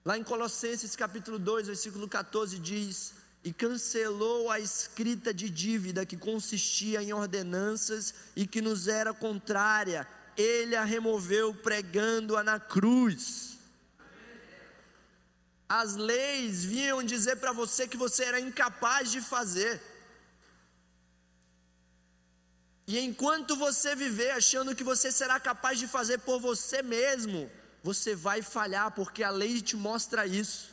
Lá em Colossenses capítulo 2, versículo 14 diz: "E cancelou a escrita de dívida que consistia em ordenanças e que nos era contrária, ele a removeu pregando-a na cruz." As leis vinham dizer para você que você era incapaz de fazer. E enquanto você viver achando que você será capaz de fazer por você mesmo, você vai falhar, porque a lei te mostra isso.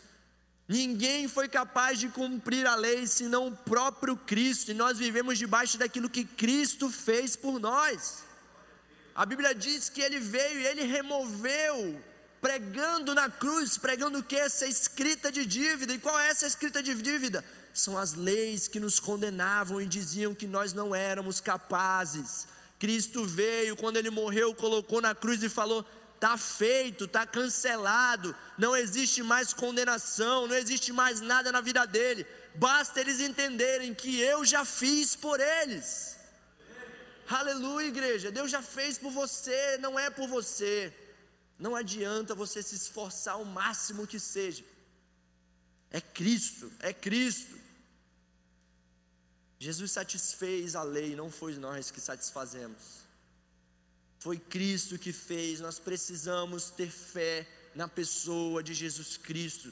Ninguém foi capaz de cumprir a lei senão o próprio Cristo, e nós vivemos debaixo daquilo que Cristo fez por nós. A Bíblia diz que ele veio e ele removeu, pregando na cruz, pregando o que? Essa escrita de dívida. E qual é essa escrita de dívida? São as leis que nos condenavam e diziam que nós não éramos capazes. Cristo veio, quando ele morreu, colocou na cruz e falou: está feito, está cancelado, não existe mais condenação, não existe mais nada na vida dele, basta eles entenderem que eu já fiz por eles. Aleluia, igreja, Deus já fez por você, não é por você. Não adianta você se esforçar o máximo que seja. É Cristo, é Cristo. Jesus satisfez a lei, não foi nós que satisfazemos. Foi Cristo que fez, nós precisamos ter fé na pessoa de Jesus Cristo.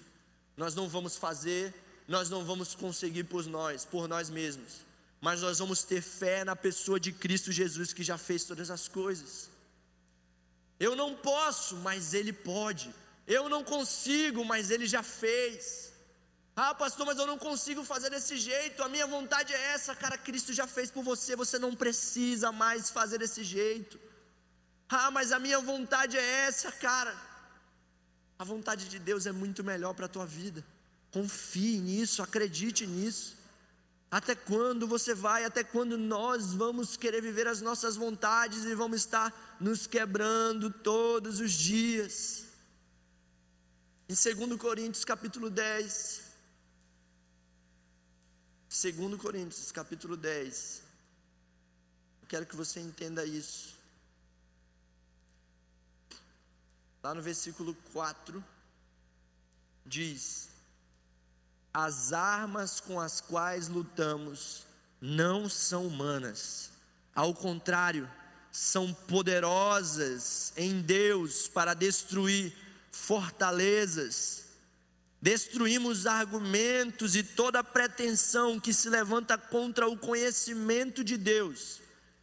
Nós não vamos fazer, nós não vamos conseguir por nós, por nós mesmos, mas nós vamos ter fé na pessoa de Cristo Jesus que já fez todas as coisas. Eu não posso, mas Ele pode. Eu não consigo, mas Ele já fez. Ah, pastor, mas eu não consigo fazer desse jeito. A minha vontade é essa, cara. Cristo já fez por você. Você não precisa mais fazer desse jeito. Ah, mas a minha vontade é essa, cara. A vontade de Deus é muito melhor para a tua vida. Confie nisso, acredite nisso. Até quando você vai, até quando nós vamos querer viver as nossas vontades e vamos estar nos quebrando todos os dias. Em 2 Coríntios capítulo 10, 2 Coríntios capítulo 10, eu quero que você entenda isso. Lá no versículo 4, diz: As armas com as quais lutamos não são humanas, ao contrário, são poderosas em Deus para destruir fortalezas. Destruímos argumentos e toda pretensão que se levanta contra o conhecimento de Deus,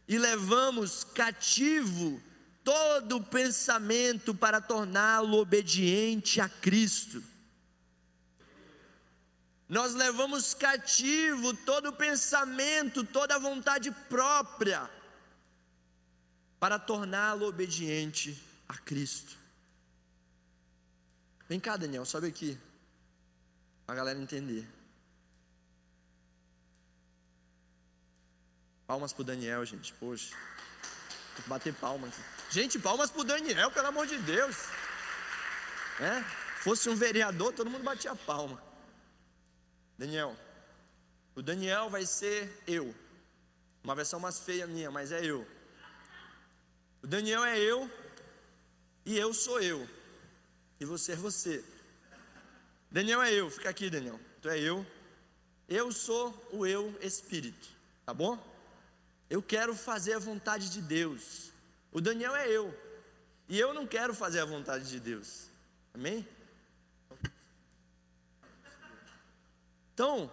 e levamos cativo todo pensamento para torná-lo obediente a Cristo. Nós levamos cativo todo pensamento, toda vontade própria, para torná-lo obediente a Cristo. Vem cá, Daniel, sobe aqui, para a galera entender. Palmas para o Daniel, gente, poxa. Tem que bater palma aqui. Gente, palmas para o Daniel, pelo amor de Deus. É, fosse um vereador, todo mundo batia palma. Daniel, o Daniel vai ser eu. Uma versão mais feia minha, mas é eu. O Daniel é eu e eu sou eu. E você é você. Daniel é eu, fica aqui, Daniel. Tu é eu. Eu sou o eu espírito, tá bom? Eu quero fazer a vontade de Deus. O Daniel é eu. E eu não quero fazer a vontade de Deus. Amém? Então,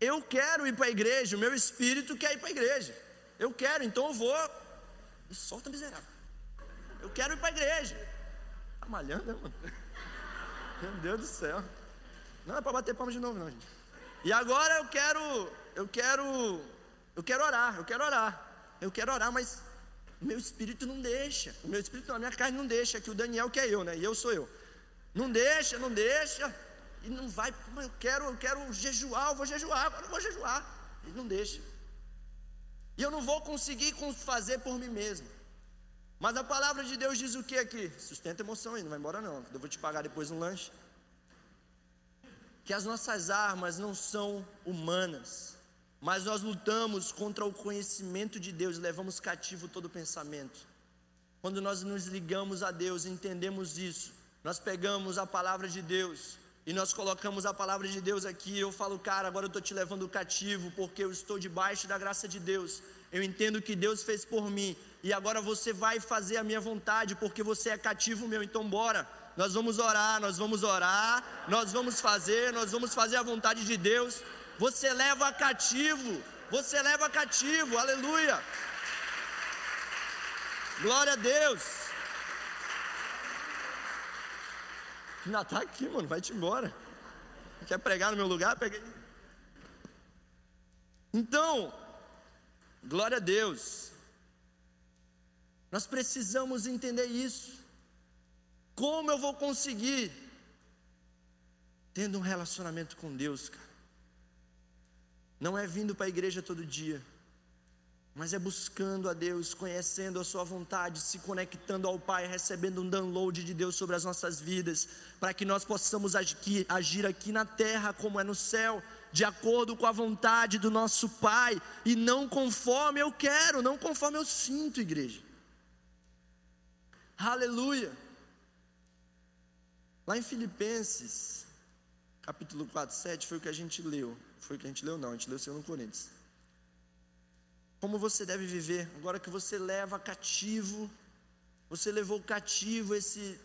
eu quero ir para a igreja, o meu espírito quer ir para a igreja. Eu quero, então eu vou. Me solta miserável. Eu quero ir para a igreja. Tá malhando, né, mano? Meu Deus do céu. Não é para bater palma de novo, não, gente. E agora eu quero, eu quero, eu quero orar, eu quero orar. Eu quero orar, mas meu espírito não deixa. O meu espírito, a minha carne não deixa, que o Daniel que é eu, né? E eu sou eu. Não deixa, não deixa. E não vai, eu quero, eu quero jejuar, eu vou jejuar, agora eu vou jejuar. E não deixa. E eu não vou conseguir fazer por mim mesmo. Mas a palavra de Deus diz o que aqui? Sustenta emoção aí, não vai embora não. Eu vou te pagar depois um lanche. Que as nossas armas não são humanas, mas nós lutamos contra o conhecimento de Deus, levamos cativo todo pensamento. Quando nós nos ligamos a Deus, entendemos isso, nós pegamos a palavra de Deus e nós colocamos a palavra de Deus aqui. Eu falo, cara, agora eu estou te levando cativo, porque eu estou debaixo da graça de Deus. Eu entendo o que Deus fez por mim, e agora você vai fazer a minha vontade, porque você é cativo meu. Então, bora, nós vamos orar, nós vamos orar, nós vamos fazer, nós vamos fazer a vontade de Deus. Você leva cativo, você leva cativo, aleluia. Glória a Deus. Ainda está aqui, mano, vai-te embora. Quer pregar no meu lugar? Peguei. Então, glória a Deus. Nós precisamos entender isso. Como eu vou conseguir? Tendo um relacionamento com Deus, cara. Não é vindo para a igreja todo dia mas é buscando a Deus, conhecendo a Sua vontade, se conectando ao Pai, recebendo um download de Deus sobre as nossas vidas, para que nós possamos agir, agir aqui na terra como é no céu, de acordo com a vontade do nosso Pai, e não conforme eu quero, não conforme eu sinto, igreja. Aleluia. Lá em Filipenses, capítulo 4, 7, foi o que a gente leu. Foi o que a gente leu, não, a gente leu o 2 Coríntios como você deve viver. Agora que você leva cativo, você levou cativo esse,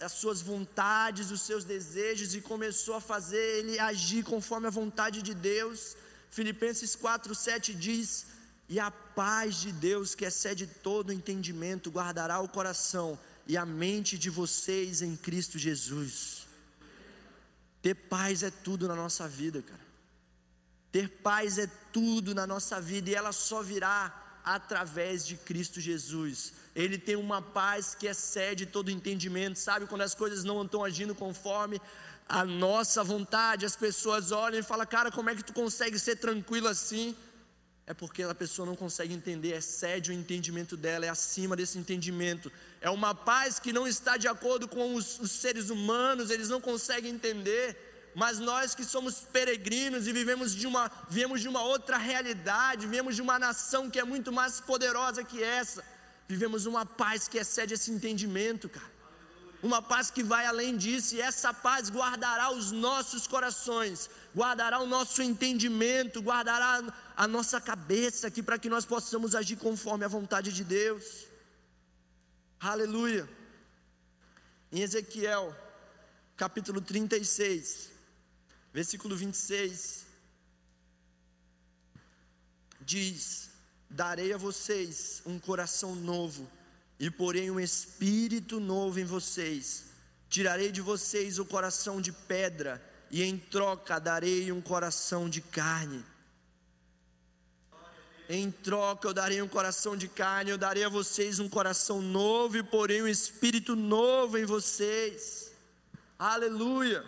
as suas vontades, os seus desejos e começou a fazer ele agir conforme a vontade de Deus. Filipenses 4:7 diz: "E a paz de Deus, que excede todo entendimento, guardará o coração e a mente de vocês em Cristo Jesus." Ter paz é tudo na nossa vida, cara. Ter paz é tudo na nossa vida e ela só virá através de Cristo Jesus. Ele tem uma paz que excede todo entendimento, sabe? Quando as coisas não estão agindo conforme a nossa vontade, as pessoas olham e falam: Cara, como é que tu consegue ser tranquilo assim? É porque a pessoa não consegue entender, excede o entendimento dela, é acima desse entendimento. É uma paz que não está de acordo com os, os seres humanos, eles não conseguem entender mas nós que somos peregrinos e vivemos de uma, viemos de uma outra realidade, viemos de uma nação que é muito mais poderosa que essa, vivemos uma paz que excede esse entendimento, cara. Uma paz que vai além disso, e essa paz guardará os nossos corações, guardará o nosso entendimento, guardará a nossa cabeça aqui para que nós possamos agir conforme a vontade de Deus. Aleluia. Em Ezequiel, capítulo 36, versículo 26, diz: Darei a vocês um coração novo, e porém um espírito novo em vocês. Tirarei de vocês o coração de pedra, e em troca darei um coração de carne. Em troca eu darei um coração de carne, eu darei a vocês um coração novo, e porém um espírito novo em vocês. Aleluia.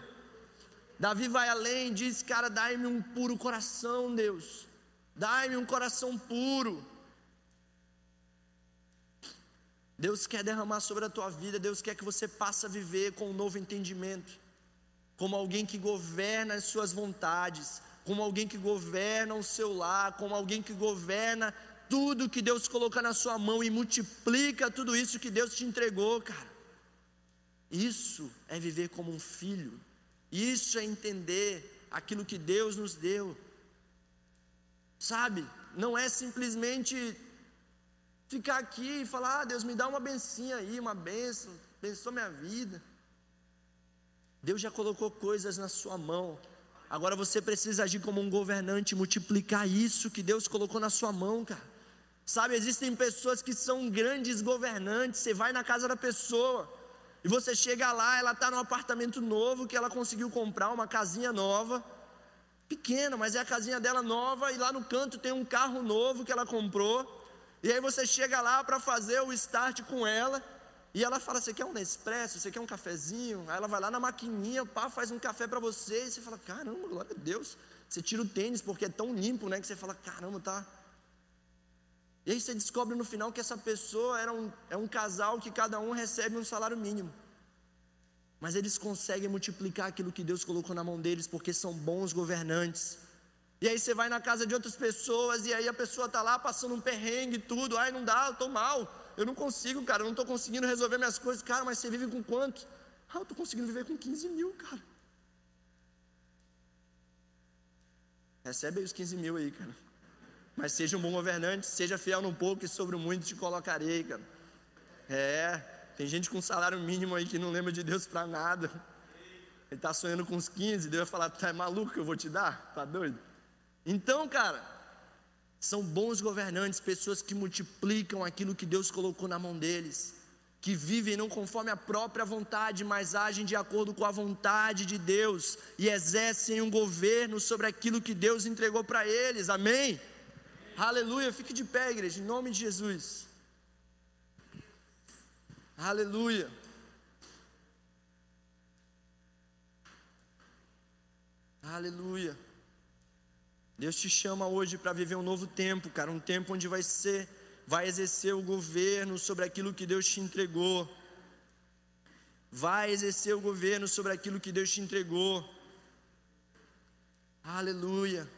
Davi vai além, diz: Cara, dai-me um puro coração, Deus, dai-me um coração puro. Deus quer derramar sobre a tua vida, Deus quer que você passe a viver com um novo entendimento, como alguém que governa as suas vontades, como alguém que governa o seu lar, como alguém que governa tudo que Deus coloca na sua mão e multiplica tudo isso que Deus te entregou, cara. Isso é viver como um filho. Isso é entender aquilo que Deus nos deu. Sabe? Não é simplesmente ficar aqui e falar: ah, Deus me dá uma bencinha aí, uma benção, abençoa minha vida. Deus já colocou coisas na sua mão. Agora você precisa agir como um governante, multiplicar isso que Deus colocou na sua mão, cara. Sabe, existem pessoas que são grandes governantes. Você vai na casa da pessoa e você chega lá, ela está num apartamento novo que ela conseguiu comprar, uma casinha nova, pequena, mas é a casinha dela nova, e lá no canto tem um carro novo que ela comprou. E aí você chega lá para fazer o start com ela, e ela fala: Você quer um Nespresso? Você quer um cafezinho? Aí ela vai lá na maquininha, pá, faz um café para você, e você fala: Caramba, glória a Deus. Você tira o tênis porque é tão limpo, né? Que você fala: Caramba, tá. E aí você descobre no final que essa pessoa era um, é um casal que cada um recebe um salário mínimo. Mas eles conseguem multiplicar aquilo que Deus colocou na mão deles porque são bons governantes. E aí você vai na casa de outras pessoas e aí a pessoa está lá passando um perrengue e tudo. Ai, não dá, eu estou mal. Eu não consigo, cara, eu não estou conseguindo resolver minhas coisas. Cara, mas você vive com quanto? Ah, eu estou conseguindo viver com 15 mil, cara. Recebe aí os 15 mil aí, cara. Mas seja um bom governante, seja fiel no pouco e sobre o muito te colocarei, cara. É, tem gente com salário mínimo aí que não lembra de Deus para nada. Ele está sonhando com uns 15, Deus vai falar, tá é maluco que eu vou te dar? Tá doido? Então, cara, são bons governantes, pessoas que multiplicam aquilo que Deus colocou na mão deles, que vivem não conforme a própria vontade, mas agem de acordo com a vontade de Deus e exercem um governo sobre aquilo que Deus entregou para eles. Amém? Aleluia. Fique de pé, igreja, em nome de Jesus. Aleluia. Aleluia. Deus te chama hoje para viver um novo tempo, cara, um tempo onde vai ser, vai exercer o governo sobre aquilo que Deus te entregou. Vai exercer o governo sobre aquilo que Deus te entregou. Aleluia.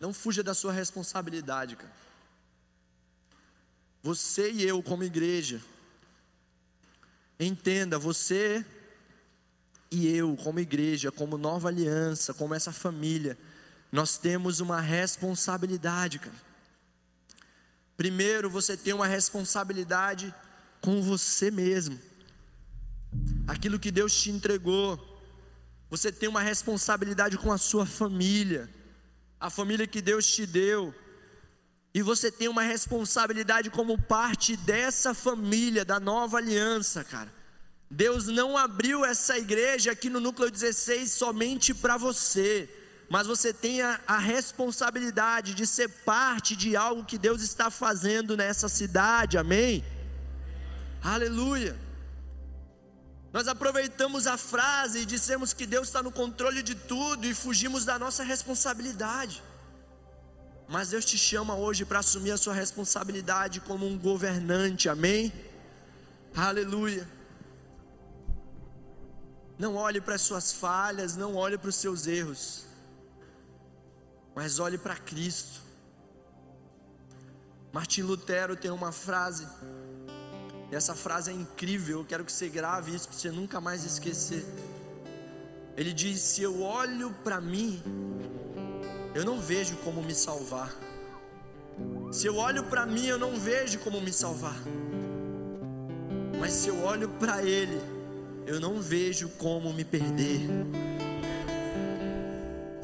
Não fuja da sua responsabilidade, cara. Você e eu, como igreja, entenda, você e eu, como igreja, como nova aliança, como essa família, nós temos uma responsabilidade, cara. Primeiro, você tem uma responsabilidade com você mesmo. Aquilo que Deus te entregou. Você tem uma responsabilidade com a sua família a família que Deus te deu. E você tem uma responsabilidade como parte dessa família, da nova aliança, cara. Deus não abriu essa igreja aqui no núcleo 16 somente para você, mas você tem a, a, responsabilidade de ser parte de algo que Deus está fazendo nessa cidade, amém? Aleluia. Nós aproveitamos a frase e dissemos que Deus está no controle de tudo e fugimos da nossa responsabilidade. Mas Deus te chama hoje para assumir a sua responsabilidade como um governante, amém? Aleluia. Não olhe para as suas falhas, não olhe para os seus erros, mas olhe para Cristo. Martim Lutero tem uma frase e essa frase é incrível, eu quero que você grave isso para você nunca mais esquecer. Ele diz: Se eu olho para mim, eu não vejo como me salvar. Se eu olho para mim, eu não vejo como me salvar. Mas se eu olho para Ele, eu não vejo como me perder.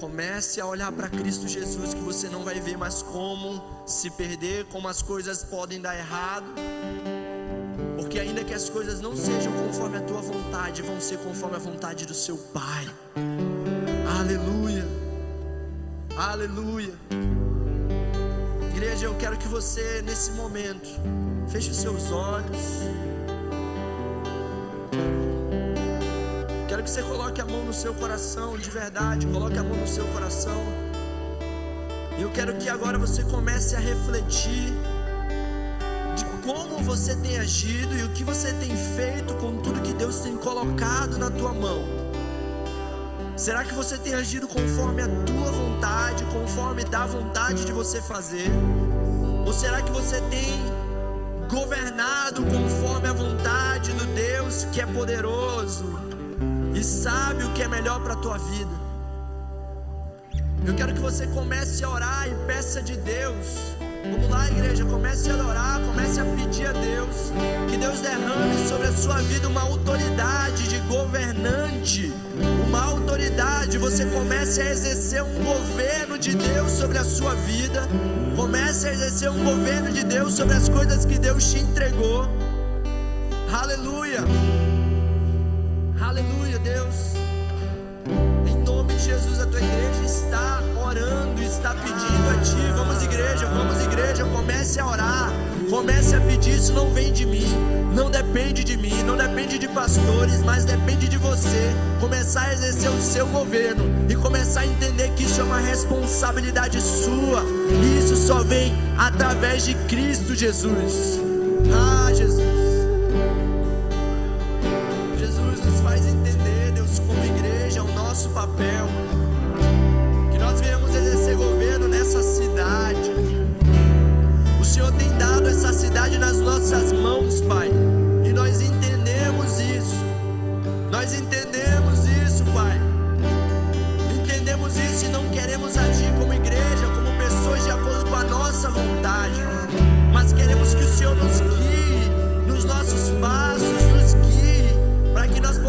Comece a olhar para Cristo Jesus, que você não vai ver mais como se perder, como as coisas podem dar errado porque ainda que as coisas não sejam conforme a tua vontade, vão ser conforme a vontade do seu Pai. Aleluia. Aleluia. Igreja, eu quero que você nesse momento feche os seus olhos. Quero que você coloque a mão no seu coração, de verdade, coloque a mão no seu coração. Eu quero que agora você comece a refletir como você tem agido e o que você tem feito com tudo que Deus tem colocado na tua mão. Será que você tem agido conforme a tua vontade, conforme da vontade de você fazer? Ou será que você tem governado conforme a vontade do Deus que é poderoso e sabe o que é melhor para a tua vida? Eu quero que você comece a orar e peça de Deus Vamos lá, igreja, comece a adorar, comece a pedir a Deus que Deus derrame sobre a sua vida uma autoridade de governante, uma autoridade. Você comece a exercer um governo de Deus sobre a sua vida, comece a exercer um governo de Deus sobre as coisas que Deus te entregou. Aleluia, aleluia, Deus. Em Jesus, a tua igreja está orando, está pedindo a ti. Vamos, igreja, vamos, igreja, comece a orar, comece a pedir. Isso não vem de mim, não depende de mim, não depende de pastores, mas depende de você. Começar a exercer o seu governo e começar a entender que isso é uma responsabilidade sua, e isso só vem através de Cristo Jesus. Ah, Jesus.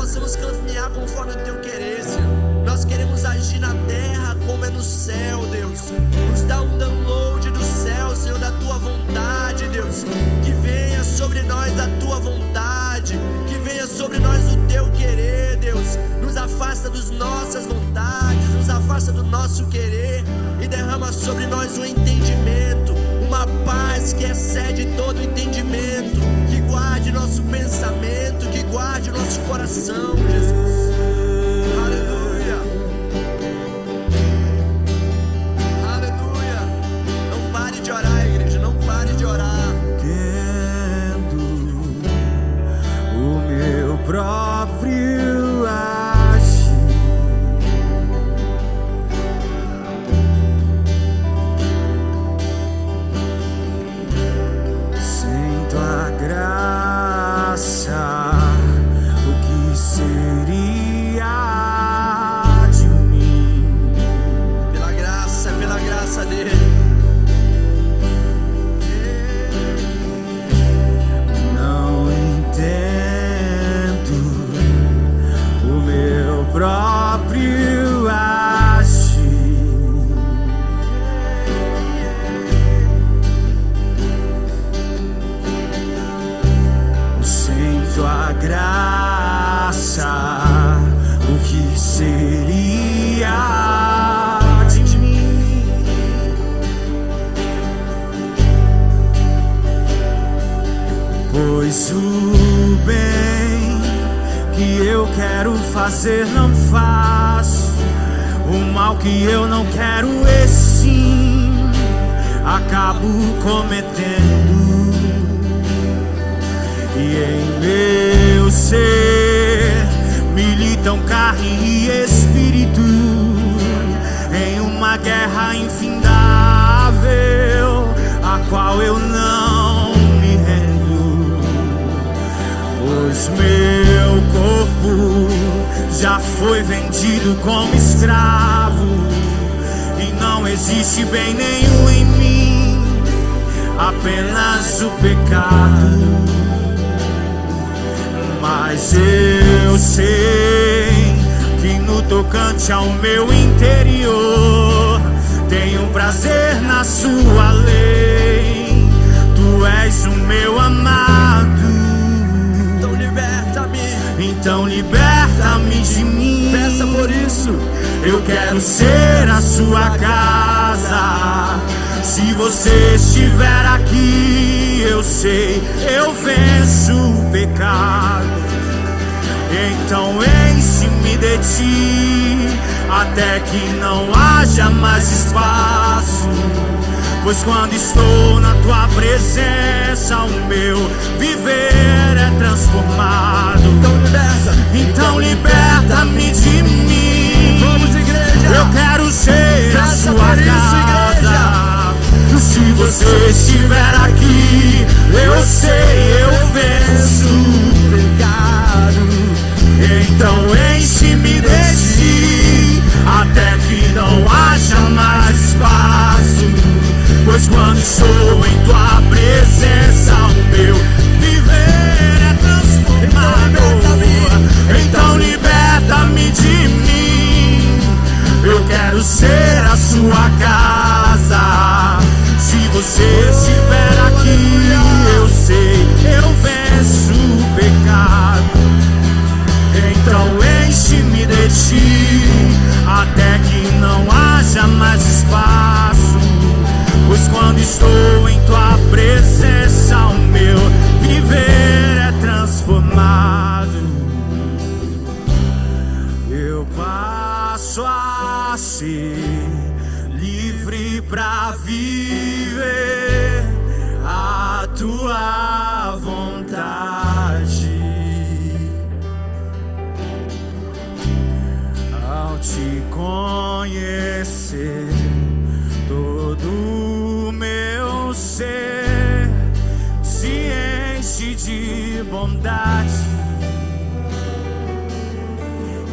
Possamos caminhar conforme o teu querer, Senhor. Nós queremos agir na terra como é no céu, Deus. Nos dá um download do céu, Senhor, da tua vontade, Deus. Que venha sobre nós da tua vontade, que venha sobre nós o teu querer, Deus. Nos afasta das nossas vontades, nos afasta do nosso querer e derrama sobre nós o entendimento, uma paz que excede todo entendimento, que guarde nosso pensamento, que guarde nosso coração, Jesus. Fazer não faço, o mal que eu não quero, esse sim, acabo cometendo. E em meu ser militam carne e espírito em uma guerra infindável, a qual eu não me rendo. Pois meu corpo já foi vendido como escravo e não existe bem nenhum em mim, apenas o pecado. Mas eu sei que no tocante ao meu interior tenho prazer na sua lei. Tu és o meu amado. Então liberta-me. Então liberta-me de mim. Peça por isso. Eu quero ser a sua casa. Se você estiver aqui, eu sei, eu venço o pecado. Então enche-me de ti, até que não haja mais espaço. Pois quando estou na tua presença, o meu viver é transformado. Então liberta. Então liberta-me de mim. Vamos, igreja. Eu quero ser a Peça sua isso, casa. Se você estiver aqui, eu sei, eu venço o pecado. Então enche-me de ti, até que não haja mais espaço. Pois quando estou em tua presença, o meu viver é transformado. Então liberta-me de mim. Eu quero ser a sua casa. Se você estiver aqui, eu sei, mais espaço. Pois quando estou em tua presença, de bondade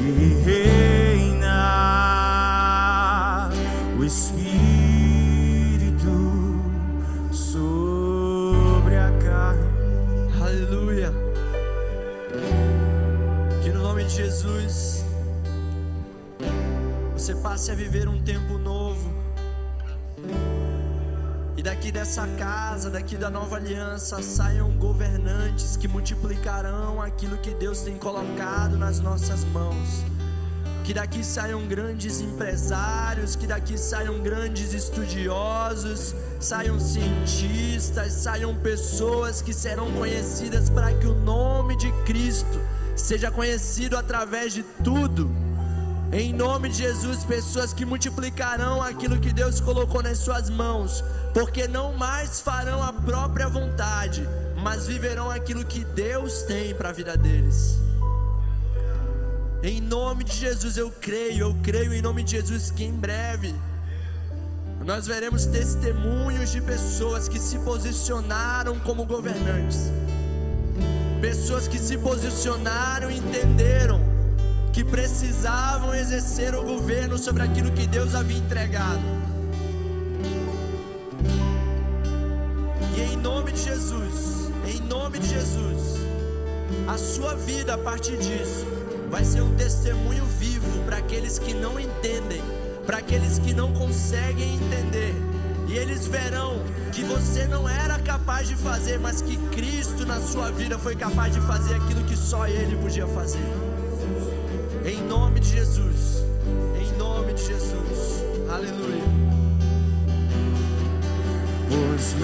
e reina o Espírito sobre a carne. Aleluia. Que no nome de Jesus você passe a viver um tempo E daqui dessa casa, daqui da nova aliança, saiam governantes que multiplicarão aquilo que Deus tem colocado nas nossas mãos. Que daqui saiam grandes empresários, que daqui saiam grandes estudiosos, saiam cientistas, saiam pessoas que serão conhecidas para que o nome de Cristo seja conhecido através de tudo. Em nome de Jesus, pessoas que multiplicarão aquilo que Deus colocou nas suas mãos, porque não mais farão a própria vontade, mas viverão aquilo que Deus tem para a vida deles. Em nome de Jesus eu creio, eu creio em nome de Jesus que em breve nós veremos testemunhos de pessoas que se posicionaram como governantes, pessoas que se posicionaram e entenderam que precisavam exercer o governo sobre aquilo que Deus havia entregado. E em nome de Jesus, em nome de Jesus, a sua vida a partir disso vai ser um testemunho vivo para aqueles que não entendem, para aqueles que não conseguem entender. E eles verão que você não era capaz de fazer, mas que Cristo na sua vida foi capaz de fazer aquilo que só Ele podia fazer. Em nome de Jesus. Em nome de Jesus. Aleluia. Meus